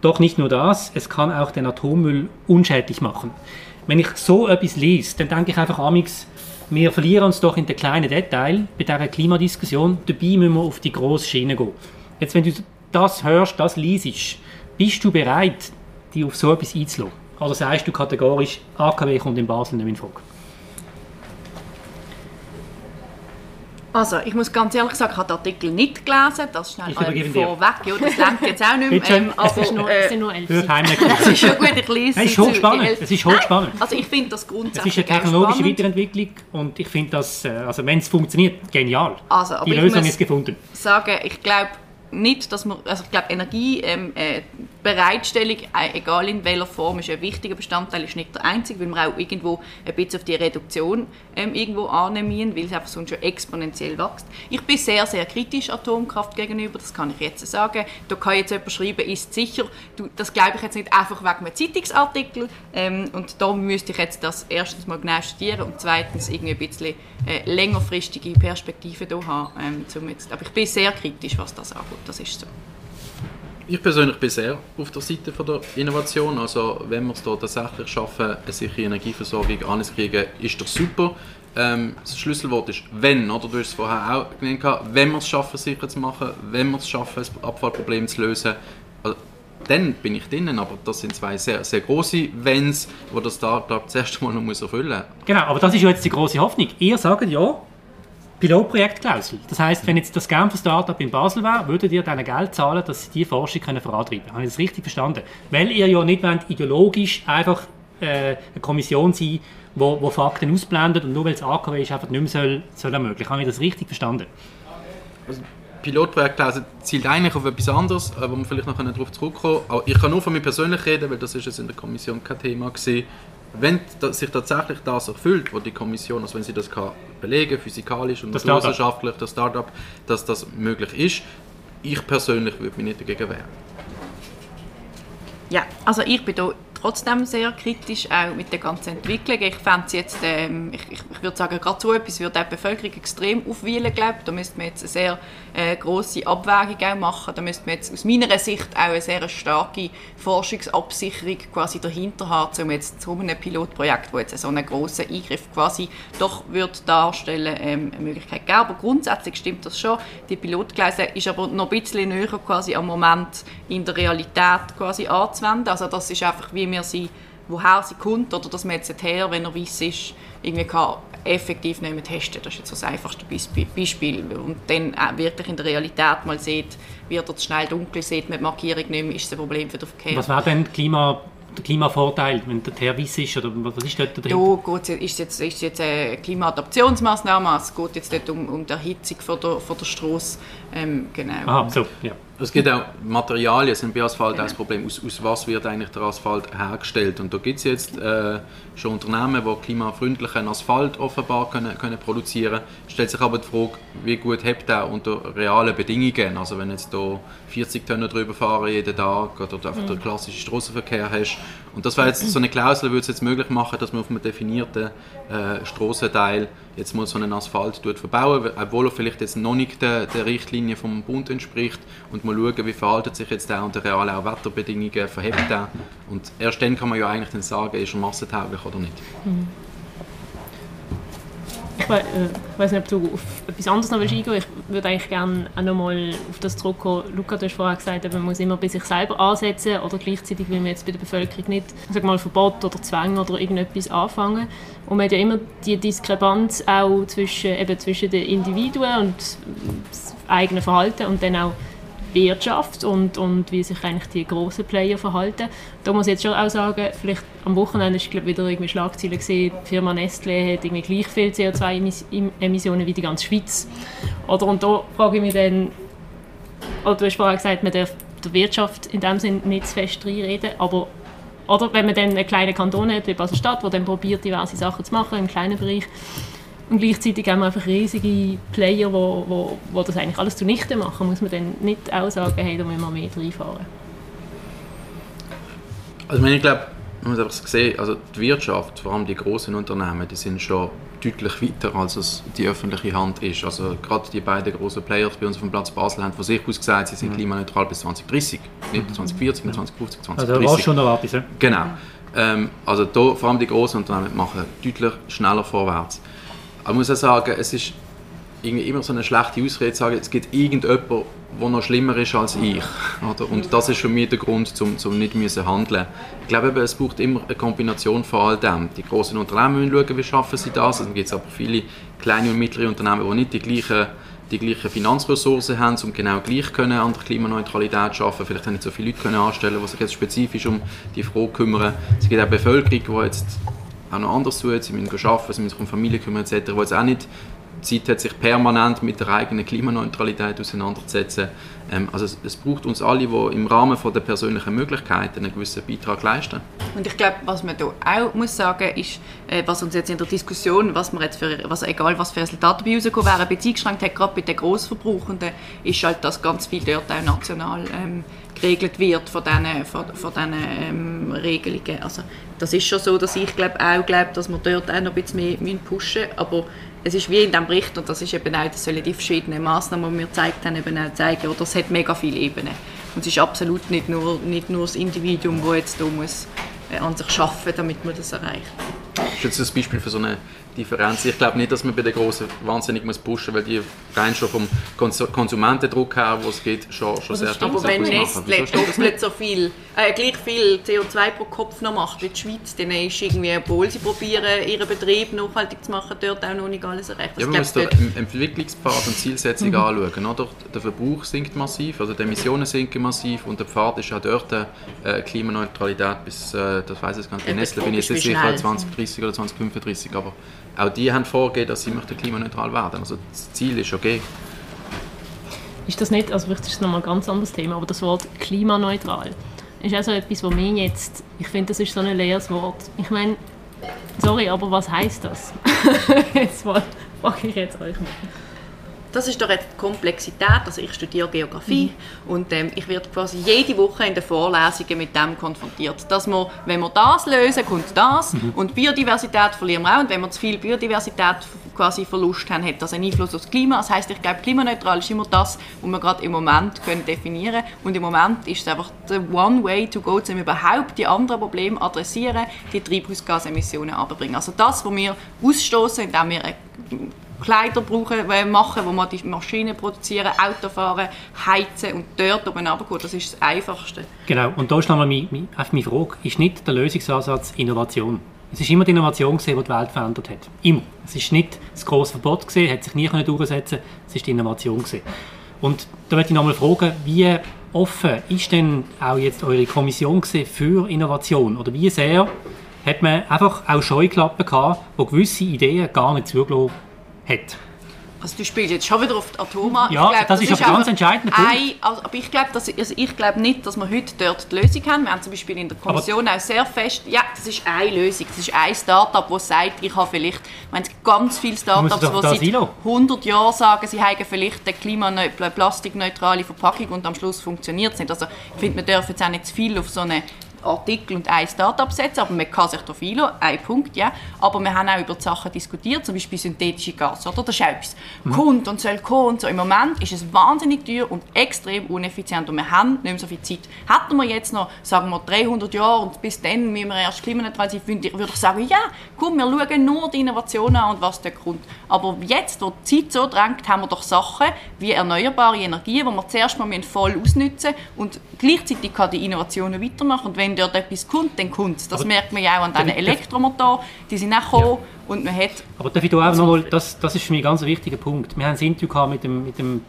Doch nicht nur das, es kann auch den Atommüll unschädlich machen. Wenn ich so etwas lese, dann denke ich einfach amix, wir verlieren uns doch in den kleinen Detail bei dieser Klimadiskussion. Dabei müssen wir auf die grosse Schiene gehen. Jetzt, wenn du das hörst, das liest, bist du bereit, dich auf so etwas einzulassen? Oder sagst du kategorisch, AKW kommt in Basel nicht in Frage? Also, ich muss ganz ehrlich sagen, ich habe den Artikel nicht gelesen, das schnell Ich übergebe dir. vorweg. Ja, das lenkt jetzt auch nicht mehr. Ähm, aber, Es ist nur, es sind nur elf Seiten. es ist schon gut, ich lese Es ist hochspannend. Es ist hochspannend. Also ich finde das Es grundsätzlich ist eine technologische spannend. Weiterentwicklung und ich finde das, äh, also wenn es funktioniert, genial. Also, aber Die ich Lösung muss- ist gefunden. sagen, ich glaube nicht, dass man, also ich glaube Energiebereitstellung, äh, Bereitstellung, äh, egal in welcher Form, ist ein wichtiger Bestandteil, ist nicht der einzige, weil wir auch irgendwo ein bisschen auf die Reduktion ähm, irgendwo annehmen, weil es einfach sonst schon exponentiell wächst. Ich bin sehr, sehr kritisch Atomkraft gegenüber, das kann ich jetzt sagen. Da kann jetzt jemand schreiben, ist sicher, du, das glaube ich jetzt nicht einfach wegen einem Zeitungsartikel ähm, und da müsste ich jetzt das erstens mal genau studieren und zweitens irgendwie ein bisschen äh, längerfristige Perspektive haben. Ähm, jetzt, aber ich bin sehr kritisch, was das angeht, das ist so. Ich persönlich bin sehr auf der Seite von der Innovation. Also wenn wir es da tatsächlich schaffen, eine sichere Energieversorgung anzukriegen, ist das super. Ähm, das Schlüsselwort ist «wenn», oder? Du hast es vorher auch genannt. Wenn wir es schaffen, sicher zu machen, wenn wir es schaffen, das Abfallproblem zu lösen, also, dann bin ich drinnen. Aber das sind zwei sehr, sehr große «Wenns», die das Startup das erste Mal noch erfüllen muss. Genau, aber das ist ja jetzt die große Hoffnung. Ihr sagt ja, Pilotprojektklausel. Das heißt, wenn jetzt das Genfer Startup in Basel wäre, würdet ihr denen Geld zahlen, dass sie diese Forschung können vorantreiben können. Habe ich das richtig verstanden? Weil ihr ja nicht wollt, ideologisch einfach äh, eine Kommission sein wo, wo Fakten ausblendet und nur weil es AKW ist, einfach nicht mehr soll, soll ermöglichen. Habe ich das richtig verstanden? Also zielt eigentlich auf etwas anderes, äh, wo wir vielleicht noch darauf zurückkommen können. Ich kann nur von mir persönlich reden, weil das ist jetzt in der Kommission kein Thema gewesen. Wenn sich tatsächlich das erfüllt, was die Kommission, also wenn sie das kann belegen, physikalisch und Das wissenschaftlich, das Startup, dass das möglich ist, ich persönlich würde mich nicht dagegen wehren. Ja, also ich bin da trotzdem sehr kritisch auch mit der ganzen Entwicklung. Ich fände es jetzt, ähm, ich, ich, würde sagen, gerade so etwas würde die Bevölkerung extrem aufwühlen, glaube ich. Da müsste man jetzt sehr äh, grosse Abwägung auch machen. Da müsste man jetzt aus meiner Sicht auch eine sehr starke Forschungsabsicherung quasi dahinter haben, um jetzt zu einem Pilotprojekt, wo jetzt so einen grossen Eingriff quasi doch würde darstellen, ähm, eine Möglichkeit geben. Aber grundsätzlich stimmt das schon. Die Pilotgleise ist aber noch ein bisschen näher quasi am Moment in der Realität quasi anzuwenden. Also das ist einfach, wie wir sie, woher sie kommt oder dass man jetzt her, wenn er weiss ist, irgendwie kann effektiv nicht mehr testen. Das ist jetzt so das einfachste Beisp- Beispiel. Und dann auch wirklich in der Realität mal sieht, wird zu schnell dunkel, sieht man die Markierung nicht mehr, ist es ein Problem für den Verkehr. Was wäre denn Klima, der Klimavorteil, wenn der Teer weiss ist? Oder was ist dort dahinter? Da geht's, ist jetzt, ist jetzt eine Klimaadaptionsmaßnahme, es geht jetzt nicht um, um die Erhitzung von der, von der Strasse. Ähm, genau. Aha, so, ja. Es gibt auch Materialien, sind bei Asphalt auch das Problem. Aus, aus was wird eigentlich der Asphalt hergestellt? Und da gibt es jetzt äh, schon Unternehmen, die klimafreundlichen Asphalt offenbar können, können produzieren Stellt sich aber die Frage, wie gut hebt er unter realen Bedingungen? Also wenn jetzt da 40 Tonnen drüber fahren jeden Tag oder einfach den klassischen Straßenverkehr hast. Und das wäre jetzt so eine Klausel, würde es jetzt möglich machen, dass man auf einem definierten äh, Strassenteil jetzt mal so einen Asphalt tut verbauen, obwohl er vielleicht jetzt noch nicht der, der Richtlinie vom Bund entspricht und mal schauen, wie verhaltet sich jetzt der unter realen auch Wetterbedingungen, verhebt er und erst dann kann man ja eigentlich dann sagen, ist er massentauglich oder nicht. Ich, äh, weiß nicht, ob du auf etwas anderes noch willst. Ich würde eigentlich gerne auch noch mal auf das zurückkommen. Luca, du hast vorher gesagt, man muss immer bei sich selber ansetzen oder gleichzeitig will man jetzt bei der Bevölkerung nicht sag mal, Verbot oder Zwang oder irgendetwas anfangen. Und man hat ja immer die Diskrepanz auch zwischen, eben zwischen den Individuen und das eigenen Verhalten und dann auch Wirtschaft und, und wie sich eigentlich die grossen Player verhalten. Da muss ich jetzt schon auch sagen, vielleicht am Wochenende ist glaub, wieder irgendwie Schlagzeilen gesehen, die Firma Nestlé hat irgendwie gleich viel CO2-Emissionen wie die ganze Schweiz. Oder, und da frage ich mich dann, oder du hast vorher gesagt, man darf der Wirtschaft in dem Sinne nicht zu fest reinreden, aber oder wenn man dann einen kleinen Kanton hat, wie Basel-Stadt, der dann probiert, diverse Sachen zu machen im kleinen Bereich, Und gleichzeitig haben wir einfach riesige Player, wo, wo, wo das eigentlich alles zunichte machen. Muss man dann nicht auch sagen, hey, da müssen wir mehr reinfahren? Also ich glaube, man muss einfach sehen, also die Wirtschaft, vor allem die großen Unternehmen, die sind schon deutlich weiter, als es die öffentliche Hand ist. Also gerade die beiden großen Players bei uns auf dem Platz Basel haben von sich aus gesagt, sie sind mhm. klimaneutral bis 2030, nicht 2040, nicht 2050, 2030. Also da war schon noch etwas? Genau. Ähm, also da, vor allem die großen Unternehmen machen deutlich schneller vorwärts. Aber ich muss auch sagen, es ist immer so eine schlechte Ausrede zu sagen, es gibt irgendjemanden, der noch schlimmer ist als ich. Oder? Und das ist für mich der Grund, um, zum nicht müssen handeln Ich glaube, es braucht immer eine Kombination von all dem. Die großen Unternehmen müssen schauen, wie schaffen sie das. Es gibt aber viele kleine und mittlere Unternehmen, die nicht die gleichen die gleichen Finanzressourcen haben, um genau gleich können an der Klimaneutralität zu arbeiten. Vielleicht haben nicht so viele Leute können anstellen, die sich jetzt spezifisch um die Frage kümmern. Es gibt auch Bevölkerung, die jetzt auch noch anders tun, sie müssen arbeiten, sie müssen sich um Familie kümmern etc., die jetzt auch nicht Zeit hat, sich permanent mit der eigenen Klimaneutralität auseinanderzusetzen. Ähm, also es, es, braucht uns alle, die im Rahmen von der persönlichen Möglichkeiten einen gewissen Beitrag leisten. Und ich glaube, was man da auch muss sagen ist, äh, was uns jetzt in der Diskussion, was man jetzt für, was, egal was für Resultate bei rausgekommen wären, ein hat, gerade bei den Grossverbrauchenden, ist halt, dass ganz viel dort auch national ähm, geregelt wird von diesen, von, von diesen ähm, Regelungen. Also das ist schon so, dass ich glaub, auch glaube, dass wir dort auch noch ein bisschen mehr pushen müssen, aber es ist wie in diesem Bericht, und das ist eben auch, das sollen die verschiedenen Massnahmen, die wir gezeigt haben, eben auch zeigen, oder es hat mega viele Ebenen. Und es ist absolut nicht nur, nicht nur das Individuum, das jetzt da muss, äh, an sich arbeiten muss, damit man das erreicht. Das ist jetzt ein Beispiel für so eine Differenz. Ich glaube nicht, dass man bei den Großen wahnsinnig muss pushen muss, weil die rein schon vom Konsumentendruck her, wo es geht, schon, schon sehr stark Aber wenn Nestle doppelt so viel, äh, gleich viel CO2 pro Kopf noch macht wie die Schweiz, dann ist irgendwie, obwohl sie probieren, ihren Betrieb nachhaltig zu machen, dort auch noch nicht alles erreicht. Ja, man muss den Entwicklungspfad und Zielsetzung mhm. anschauen. Oder? Der Verbrauch sinkt massiv, also die Emissionen sinken massiv und der Pfad ist auch dort äh, Klimaneutralität bis, äh, das weiß ich gar nicht, bei Nestle bin ich jetzt sicher 2030 oder 2035, aber auch die haben vorgegeben, dass sie klimaneutral werden. Also das Ziel ist okay. Ist das nicht, also vielleicht ist das nochmal ein ganz anderes Thema, aber das Wort klimaneutral ist also etwas, was mir jetzt, ich finde, das ist so ein leeres Wort. Ich meine, sorry, aber was heißt das? jetzt frage ich jetzt euch mal das ist doch jetzt die Komplexität. Also ich studiere Geografie mhm. und ähm, ich werde quasi jede Woche in den Vorlesungen mit dem konfrontiert, dass wir, wenn wir das lösen, kommt das mhm. und Biodiversität verlieren wir auch und wenn wir zu viel Biodiversität quasi Verlust haben, hat das einen Einfluss auf das Klima. Das heißt, ich glaube, klimaneutral ist immer das, was wir gerade im Moment können definieren und im Moment ist es einfach der one way to go, um überhaupt die anderen Probleme adressieren, die Treibhausgasemissionen abzubringen. Also das, was wir ausstoßen, indem wir Kleider brauchen, äh, machen, wo man die Maschinen produzieren, Auto fahren, heizen und dort oben runtergehen. Das ist das Einfachste. Genau, und da ist nochmal meine, meine, meine Frage, ist nicht der Lösungsansatz Innovation? Es ist immer die Innovation die die Welt verändert hat. Immer. Es ist nicht das grosse Verbot gesehen, hat sich nie durchsetzen es ist die Innovation gewesen. Und da möchte ich nochmal fragen, wie offen ist denn auch jetzt eure Kommission für Innovation? Oder wie sehr hat man einfach auch Scheuklappen gehabt, wo gewisse Ideen gar nicht zugelassen hat. Also du spielst jetzt schon wieder auf die Atoma. Ja, glaub, das, das, ist aber ganz entscheidend. Ein, also, aber ich glaube also ich glaub nicht, dass wir heute dort die Lösung haben. Wir haben zum Beispiel in der Kommission aber auch sehr fest, ja, das ist eine Lösung. Das ist ein Startup, das sagt, ich habe vielleicht, ich meine, ganz viele Startups, die seit 100 Jahren sagen, sie haben vielleicht eine klimaneutrale, plastikneutrale Verpackung und am Schluss funktioniert es nicht. Also ich finde, wir dürfen jetzt auch nicht zu viel auf so eine Artikel und ein Startup setzen, aber man kann sich darauf einlassen, ein Punkt, ja. Aber wir haben auch über die Sachen diskutiert, zum Beispiel synthetische Gas, oder? Das ist etwas. Mhm. Kommt und soll kommen und so. Im Moment ist es wahnsinnig teuer und extrem uneffizient und wir haben nicht mehr so viel Zeit. Hätten wir jetzt noch, sagen wir, 300 Jahre und bis dann müssen wir erst klimaneutral sein, würde ich sagen, ja, komm, wir schauen nur die Innovationen an und was da kommt. Aber jetzt, wo die Zeit so drängt, haben wir doch Sachen wie erneuerbare Energie, die wir zuerst mal voll ausnutzen und gleichzeitig kann die Innovationen weitermachen und wenn dort etwas kommt, dann kommt. Das aber merkt man ja auch an diesen Elektromotoren, die sind auch gekommen ja. und man hat... Aber darf ich da auch noch mal, das, das ist für mich ein ganz wichtiger Punkt. Wir haben ein Interview mit dem, mit dem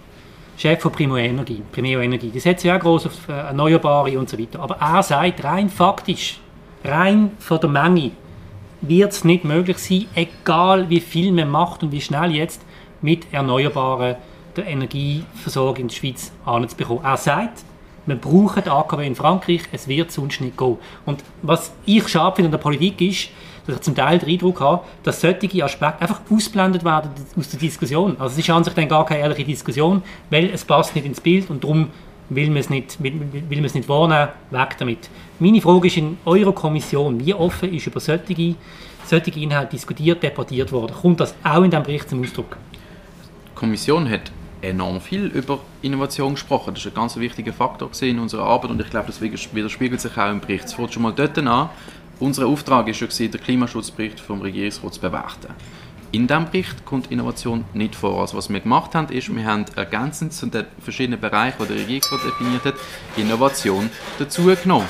Chef von Primeo Energie. Primeo Energie. Die setzt ja auch groß auf äh, Erneuerbare und so weiter. Aber er sagt rein faktisch, rein von der Menge, wird es nicht möglich sein, egal wie viel man macht und wie schnell jetzt mit Erneuerbaren der Energieversorgung in der Schweiz anzubekommen. Er sagt, wir brauchen AKW in Frankreich, es wird sonst nicht gehen. Und was ich schade finde an der Politik ist, dass ich zum Teil den Eindruck habe, dass solche Aspekte einfach ausblendet werden aus der Diskussion. Also es ist an sich dann gar keine ehrliche Diskussion, weil es passt nicht ins Bild und darum will man es nicht, will, will man es nicht wahrnehmen, weg damit. Meine Frage ist in eurer Kommission, wie offen ist über solche, solche Inhalte diskutiert, debattiert worden? Kommt das auch in diesem Bericht zum Ausdruck? Die Kommission hat enorm viel über Innovation gesprochen. Das ist ein ganz wichtiger Faktor in unserer Arbeit und ich glaube, das widerspiegelt sich auch im Bericht. Es fängt schon mal dort an. Unser Auftrag schon, den Klimaschutzbericht vom Regierungsrat zu bewerten. In diesem Bericht kommt Innovation nicht vor. Also was wir gemacht haben, ist, wir haben ergänzend zu den verschiedenen Bereichen, die der Regierungsrat definiert hat, Innovation dazu genommen.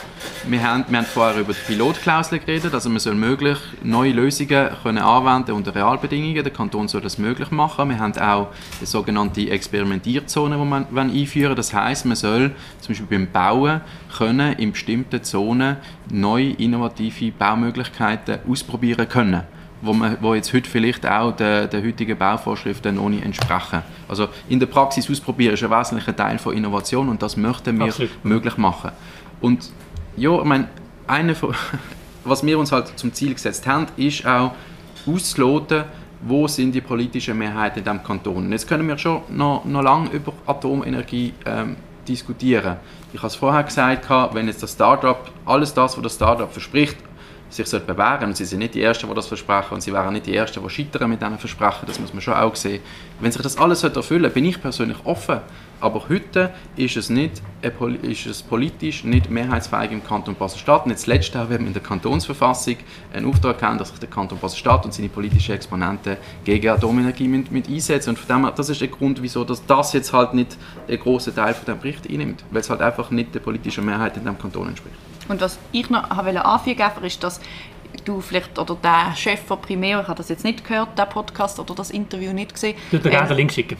Wir haben, wir haben vorher über die Pilotklausel geredet, also man soll möglich neue Lösungen können anwenden unter Realbedingungen. Der Kanton soll das möglich machen. Wir haben auch eine sogenannte Experimentierzone, die man einführen Das heißt, man soll zum Beispiel beim Bauen können in bestimmten Zonen neue innovative Baumöglichkeiten ausprobieren können wo, man, wo jetzt heute vielleicht auch der, der heutigen Bauvorschriften noch nicht entsprechen. Also in der Praxis ausprobieren ist ein wesentlicher Teil von Innovation und das möchten wir Absolut. möglich machen. Und ja, ich meine, eine von, was wir uns halt zum Ziel gesetzt haben, ist auch auszuloten, wo sind die politischen Mehrheiten in diesem Kanton. Und jetzt können wir schon noch, noch lange über Atomenergie ähm, diskutieren. Ich habe es vorher gesagt, wenn jetzt das Startup, alles das, was das Startup verspricht, sich bewähren und sie sind nicht die Ersten, die das versprechen und sie wären nicht die Ersten, die scheitern mit diesen Versprechen, das muss man schon auch sehen. Wenn sich das alles erfüllen sollte, bin ich persönlich offen, aber heute ist es, nicht, ist es politisch nicht mehrheitsfähig im Kanton Basel-Stadt. Letztes Jahr haben wir in der Kantonsverfassung einen Auftrag gehabt, dass sich der Kanton Basel-Stadt und seine politischen Exponenten gegen Atomenergie mit, mit einsetzen. Und dem, das ist der Grund, wieso dass das jetzt halt nicht der große Teil von dem Bericht einnimmt, weil es halt einfach nicht der politischen Mehrheit in dem Kanton entspricht. Und was ich noch anfügen wollte, ist, dass du vielleicht, oder der Chef von Primeo, ich habe das jetzt nicht gehört, der Podcast oder das Interview nicht gesehen. Du dir gerne den Link schicken.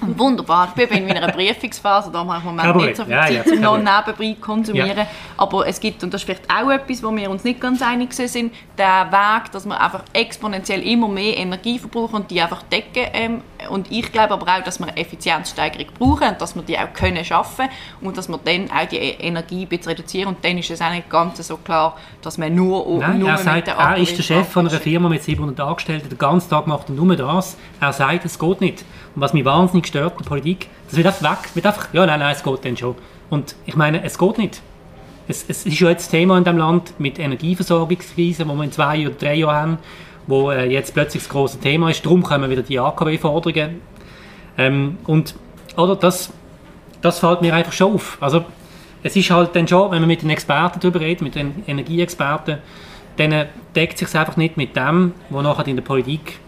Wunderbar, ich bin in meiner Briefungsphase, da mache ich im Moment nicht so viel Zeit, ja, ja, noch nebenbei konsumieren. Ja. Aber es gibt, und das ist vielleicht auch etwas, wo wir uns nicht ganz einig sind, der Weg, dass wir einfach exponentiell immer mehr Energie verbrauchen und die einfach decken. Ähm, und ich glaube aber auch, dass wir eine Effizienzsteigerung brauchen und dass wir die auch können schaffen und dass wir dann auch die Energie ein bisschen reduzieren. Und dann ist es auch nicht ganz so klar, dass man nur, Nein, nur er sagt, er ist der Chef von einer Firma mit 700 Angestellten, den ganzen Tag macht er nur das. Er sagt, es geht nicht. Und was mich wahnsinnig stört, die Politik, das wird einfach weg. Wird einfach, ja, nein, nein, es geht dann schon. Und ich meine, es geht nicht. Es, es ist ja jetzt Thema in dem Land mit Energieversorgungskrisen, die wir in zwei oder drei Jahren haben, wo äh, jetzt plötzlich das große Thema ist. Darum kommen wieder die AKW-Forderungen. Ähm, und oder das, das fällt mir einfach schon auf. Also es ist halt dann schon, wenn man mit den Experten darüber redet, mit den Energieexperten, dann deckt sich einfach nicht mit dem, was nachher in der Politik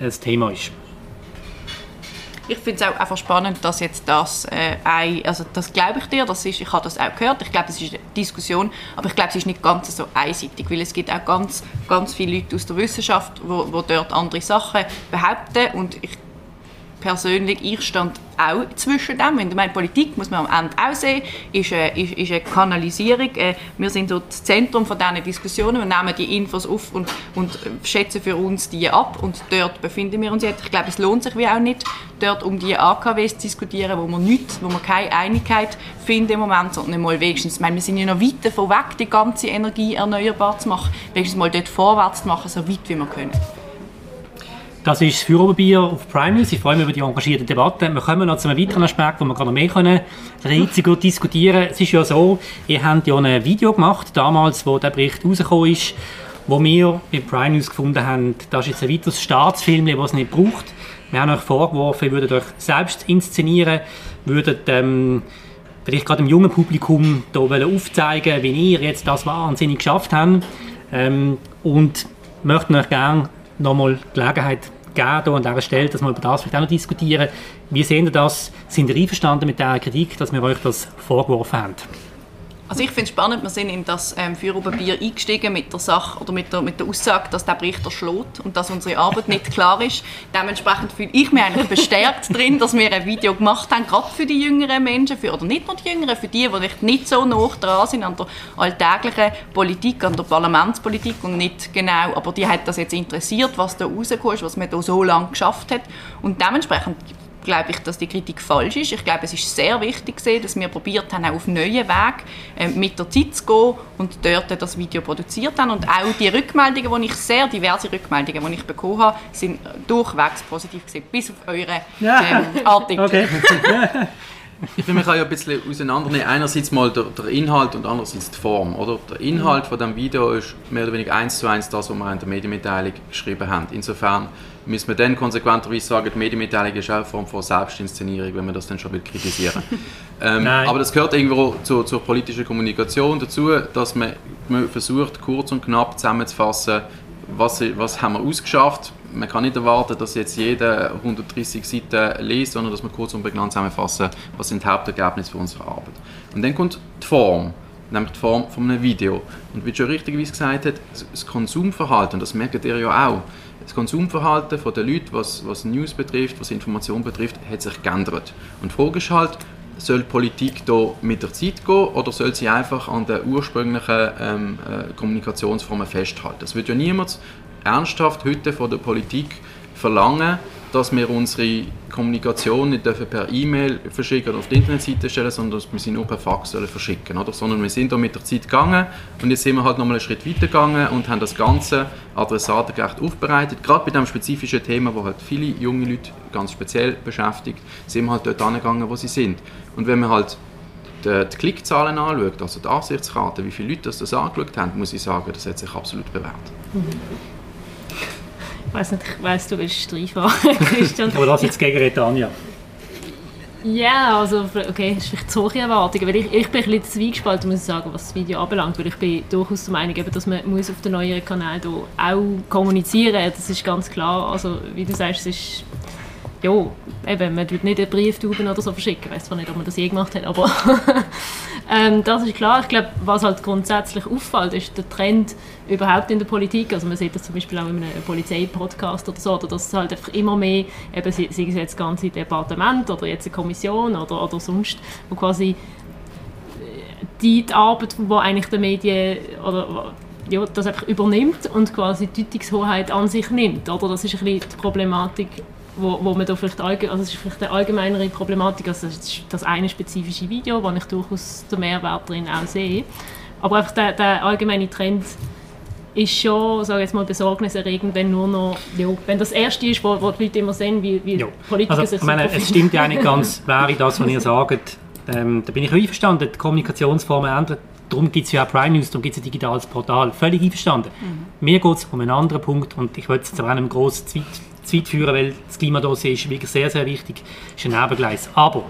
das Thema ist ich finde es auch einfach spannend, dass jetzt das äh, ein, also das glaube ich dir, das ist, ich habe das auch gehört, ich glaube, es ist eine Diskussion, aber ich glaube, es ist nicht ganz so einseitig, weil es gibt auch ganz, ganz viele Leute aus der Wissenschaft, wo dort andere Sachen behaupten und ich persönlich, ich stand auch zwischen dem. In der Politik muss man am Ende auch sehen, ist eine, ist, ist eine Kanalisierung. Äh, wir sind dort das Zentrum von diesen Diskussionen. Wir nehmen die Infos auf und, und schätzen für uns die ab. Und dort befinden wir uns jetzt. Ich glaube, es lohnt sich wie auch nicht, dort um die AKWs zu diskutieren, wo wir nicht, wo wir keine Einigkeit finden im Moment, sondern mal wenigstens, ich meine, wir sind ja noch weit davon weg, die ganze Energie erneuerbar zu machen, wenigstens mal dort vorwärts zu machen, so weit wie wir können. Das ist das Führerbier auf Prime News. Ich freue mich über die engagierte Debatte. Wir kommen noch zu einem weiteren Aspekt, wo wir gerade noch mehr können, gut diskutieren Es ist ja so, ihr habt ja ein Video gemacht, damals, wo der Bericht rausgekommen ist, wo wir bei Prime News gefunden haben, das ist jetzt ein weiteres Staatsfilm, das es nicht braucht. Wir haben euch vorgeworfen, ihr würdet euch selbst inszenieren, würdet ähm, vielleicht gerade dem jungen Publikum hier aufzeigen, wie ihr jetzt das wahnsinnig geschafft habt. Ähm, und möchten euch gerne nochmal Gelegenheit geben, an dieser Stelle, dass wir über das vielleicht auch noch diskutieren. Wie sehen Sie das? Sind Sie einverstanden mit der Kritik, dass wir euch das vorgeworfen haben? Also ich finde es spannend, wir sind in das ähm, Führerpapier eingestiegen mit der Sache oder mit der, mit der Aussage, dass der Bericht erschlägt und dass unsere Arbeit nicht klar ist. Dementsprechend fühle ich mich eigentlich bestärkt drin, dass wir ein Video gemacht haben, gerade für die jüngeren Menschen, für, oder nicht nur die jüngeren, für die, die nicht so nah dran sind an der alltäglichen Politik, an der Parlamentspolitik und nicht genau, aber die hat das jetzt interessiert, was da rausgekommen ist, was man da so lange geschafft hat und dementsprechend glaube ich, dass die Kritik falsch ist. Ich glaube, es ist sehr wichtig, dass wir probiert haben, auch auf neuen Weg äh, mit der Zeit zu gehen und dort das Video produziert haben. Und auch die Rückmeldungen, die ich sehr diverse Rückmeldungen, die ich bekommen habe, sind durchwegs positiv gesehen, bis auf eure Ja. ähm, Artikel. Okay. Ich finde, man kann ja ein bisschen auseinandernehmen. Einerseits mal der, der Inhalt und andererseits die Form. Oder? Der Inhalt von dem Video ist mehr oder weniger eins zu eins das, was wir in der Medienmitteilung geschrieben haben. Insofern müssen wir dann konsequenterweise sagen, die Medienmitteilung ist auch eine Form von Selbstinszenierung, wenn man das dann schon will kritisieren ähm. Aber das gehört irgendwo zur, zur politischen Kommunikation dazu, dass man, man versucht, kurz und knapp zusammenzufassen, was, was haben wir ausgeschafft. Man kann nicht erwarten, dass jetzt jeder 130 Seiten liest, sondern dass wir kurz und prägnant zusammenfassen, was sind die Hauptergebnisse für unsere Arbeit. Und dann kommt die Form, nämlich die Form von einem Video. Und wie schon richtigerweise gesagt hat, das Konsumverhalten, das merkt ihr ja auch, das Konsumverhalten der Leute, was, was News betrifft, was Information betrifft, hat sich geändert. Und die Frage ist halt, soll die Politik da mit der Zeit gehen oder soll sie einfach an den ursprünglichen ähm, äh, Kommunikationsformen festhalten? Es wird ja niemand ernsthaft heute von der Politik verlangen, dass wir unsere Kommunikation nicht dürfen per E-Mail verschicken oder auf die Internetseite stellen, sondern dass wir sie nur per Fax verschicken oder? Sondern wir sind da mit der Zeit gegangen und jetzt sind wir halt nochmal einen Schritt weiter gegangen und haben das Ganze adressatengerecht aufbereitet. Gerade bei diesem spezifischen Thema, wo halt viele junge Leute ganz speziell beschäftigt, sind wir halt dort angegangen, wo sie sind. Und wenn man halt die, die Klickzahlen anschaut, also die Ansichtsrate, wie viele Leute das, das angeschaut haben, muss ich sagen, das hat sich absolut bewährt. Ich weiß nicht, ich weiss, du willst reinfahren, Christian. Aber das jetzt gegen Retania. Ja, also okay, das ist vielleicht zu hohe Erwartungen, weil ich, ich bin ein bisschen zwiegespalten, muss ich sagen, was das Video anbelangt, weil ich bin durchaus der Meinung, dass man muss auf den neueren Kanälen auch kommunizieren muss, das ist ganz klar, also wie du sagst, es ist ja, eben, man tut nicht einen Brieftauben oder so verschicken, ich weiß zwar nicht, ob man das je gemacht hat, aber ähm, das ist klar. Ich glaube, was halt grundsätzlich auffällt, ist der Trend überhaupt in der Politik, also man sieht das zum Beispiel auch in einem Polizeipodcast oder so, oder dass es halt einfach immer mehr, eben sei es jetzt ganze Departement oder jetzt eine Kommission oder, oder sonst, wo quasi die, die Arbeit, die eigentlich der Medien oder ja, das einfach übernimmt und quasi die Deutungshoheit an sich nimmt. Oder? Das ist ein bisschen die Problematik, wo, wo man da vielleicht allge also es ist vielleicht eine allgemeinere Problematik, also das ist das eine spezifische Video, wo ich durchaus den Mehrwert drin auch sehe. Aber einfach der, der allgemeine Trend ist schon, sage jetzt mal, besorgniserregend, wenn nur noch, ja, wenn das Erste ist, wo, wo die Leute immer sehen, wie, wie Ja. Politiker Also, sich ich meine, so es stimmt ja nicht ganz, wäre das, was ihr sagt. Ähm, da bin ich einverstanden, die Kommunikationsformen ändern. Darum gibt es ja auch Prime News, darum gibt es ein digitales Portal. Völlig einverstanden. Mir geht es um einen anderen Punkt und ich will es jetzt auch einem grossen Zweit, Zweit führen, weil das Klimadossier ist wirklich sehr, sehr wichtig. ist ein Nebengleis. Aber,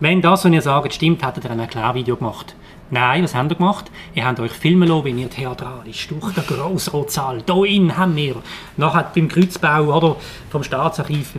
wenn das, was ihr sagt, stimmt, hättet ihr ein Erklärvideo gemacht. Nein, was habt ihr gemacht? Ihr habt euch filmen lassen, wie ihr theatralisch durch den Grossrotsaal, hier innen haben wir, nachher beim Kreuzbau oder vom Staatsarchiv,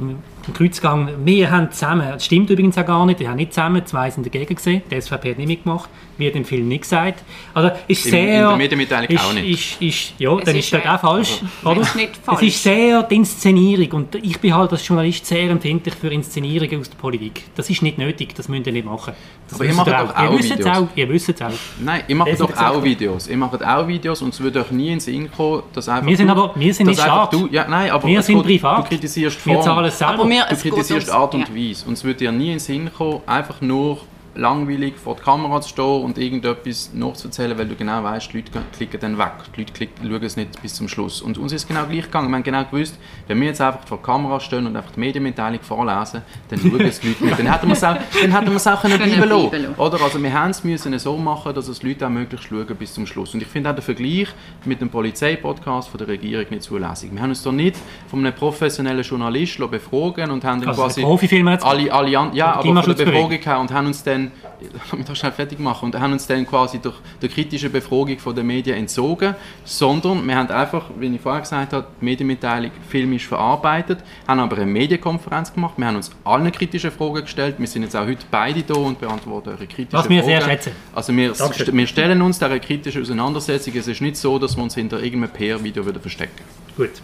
beim Kreuzgang, wir haben zusammen, das stimmt übrigens auch gar nicht, wir haben nicht zusammen, zwei sind dagegen gesehen, die SVP hat nicht mitgemacht, wird im Film nicht gesagt. Also ist In- sehr... in der Medienmitteilung ist, auch nicht. Ist, ist, ja, Es dann ist, das auch falsch, oder? es ist nicht Es falsch. ist sehr die Inszenierung und ich bin halt als Journalist sehr empfindlich für Inszenierungen aus der Politik. Das ist nicht nötig, das müsst ihr nicht machen. Das Aber ihr wisst macht ihr doch auch Ihr es Videos. auch, ihr wisst es auch. Nein, ihr macht doch auch. Videos. Ihr macht auch Videos und es würde euch nie in den Sinn kommen, dass einfach Wir sind du, aber- wir sind nicht Staat. du, ja, nein, aber Wir es sind geht- privat. Du kritisierst die Wir Form. zahlen es selber. Wir- Du kritisierst Art und ja. Weise. Und es würde dir nie in den Sinn kommen, einfach nur langweilig vor der Kamera zu stehen und irgendetwas nachzuerzählen, weil du genau weißt, die Leute klicken dann weg. Die Leute klicken, schauen es nicht bis zum Schluss. Und uns ist es genau gleich gegangen. Wir haben genau gewusst, wenn wir jetzt einfach vor der Kamera stehen und einfach die Medienmitteilung vorlesen, dann schauen es die Leute nicht. Dann hätten wir es auch, dann hätten wir es auch können bleiben lassen. Oder? Also wir haben es müssen so machen, dass es die Leute auch möglichst schauen bis zum Schluss. Und ich finde auch den Vergleich mit dem Polizeipodcast von der Regierung nicht zulässig. Wir haben uns da nicht von einem professionellen Journalist lassen befragen und haben dann Also quasi alle, alle ja, aber von der. Befragung und haben uns dann, lass mich das schnell fertig machen, und haben uns dann quasi durch die kritische Befragung von den Medien entzogen, sondern wir haben einfach, wie ich vorher gesagt habe, die Medienmitteilung filmisch verarbeitet, haben aber eine Medienkonferenz gemacht, wir haben uns allen kritischen Fragen gestellt, wir sind jetzt auch heute beide da und beantworten eure kritischen Was wir Fragen. sehr schätzen. Also wir, Dankeschön. wir stellen uns dieser kritischen Auseinandersetzung, es ist nicht so, dass wir uns hinter irgendeinem PR-Video wieder verstecken. Gut.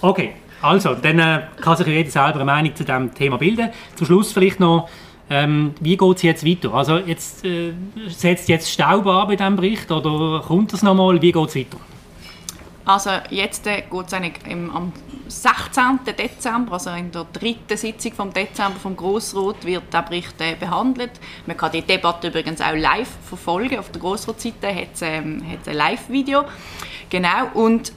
Okay, also, dann äh, kann sich jeder selber eine Meinung zu diesem Thema bilden. Zum Schluss vielleicht noch, ähm, wie geht es jetzt weiter? Also, jetzt äh, setzt jetzt Staub an bei diesem Bericht oder kommt das nochmal? Wie geht es weiter? Also jetzt äh, geht es am 16. Dezember, also in der dritten Sitzung vom Dezember vom Grossrot, wird der Bericht äh, behandelt. Man kann die Debatte übrigens auch live verfolgen. Auf der Grossrotseite hat es ähm, ein Live-Video. Genau, und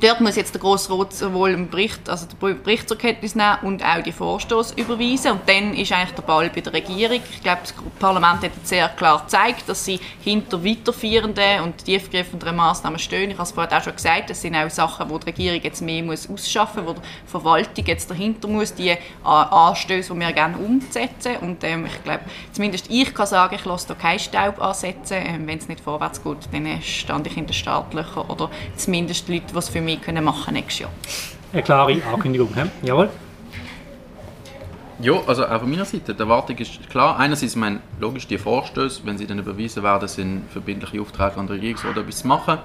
Dort muss jetzt der Grossrat sowohl den Bericht, also den Bericht zur Kenntnis nehmen und auch die Vorstoß überweisen. Und dann ist eigentlich der Ball bei der Regierung. Ich glaube, das Parlament hat sehr klar gezeigt, dass sie hinter weiterführenden und tiefgreifenderen Massnahmen stehen. Ich habe es vorhin auch schon gesagt, das sind auch Sachen, wo die Regierung jetzt mehr muss ausschaffen muss, wo die Verwaltung jetzt dahinter muss, die Anstöße, die wir gerne umsetzen. Und ähm, ich glaube, zumindest ich kann sagen, ich lasse da keinen Staub ansetzen. Ähm, Wenn es nicht vorwärts geht, dann stand ich in den Startlöchern oder zumindest die Leute, die es für mich mehr können machen nächstes Jahr. Eine klare Ankündigung, he? jawohl. Ja, also auch von meiner Seite, die Erwartung ist klar. Einerseits, ich meine, logisch, die Vorstöße, wenn sie dann überwiesen werden, sind verbindliche Aufträge an den Regierungsrat etwas zu machen.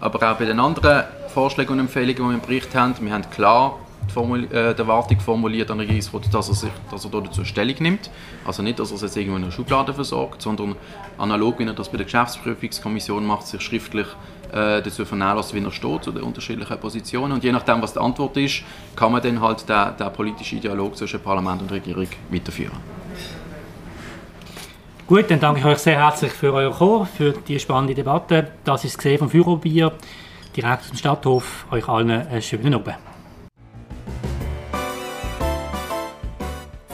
Aber auch bei den anderen Vorschlägen und Empfehlungen, die wir im Bericht haben, wir haben klar die, Formul äh, die Erwartung formuliert an den Regierungsrat, dass er, sich, dass er dazu Stellung nimmt. Also nicht, dass er es jetzt irgendwo in einer Schublade versorgt, sondern analog, wie er das bei der Geschäftsprüfungskommission macht, sich schriftlich äh, dazu vernehmen wie er steht zu den unterschiedlichen Positionen. Und je nachdem, was die Antwort ist, kann man dann halt den, den politischen Dialog zwischen Parlament und Regierung weiterführen. Gut, dann danke ich euch sehr herzlich für euer Chor, für die spannende Debatte. Das ist gesehen vom Führerbier, direkt aus dem Stadthof. Euch allen einen schönen Abend.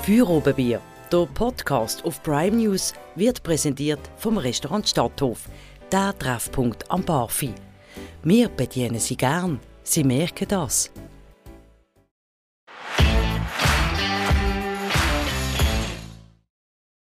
Führobenbier, der Podcast auf Prime News, wird präsentiert vom Restaurant Stadthof der Treffpunkt am Barfi. Wir bedienen Sie gern, Sie merken das.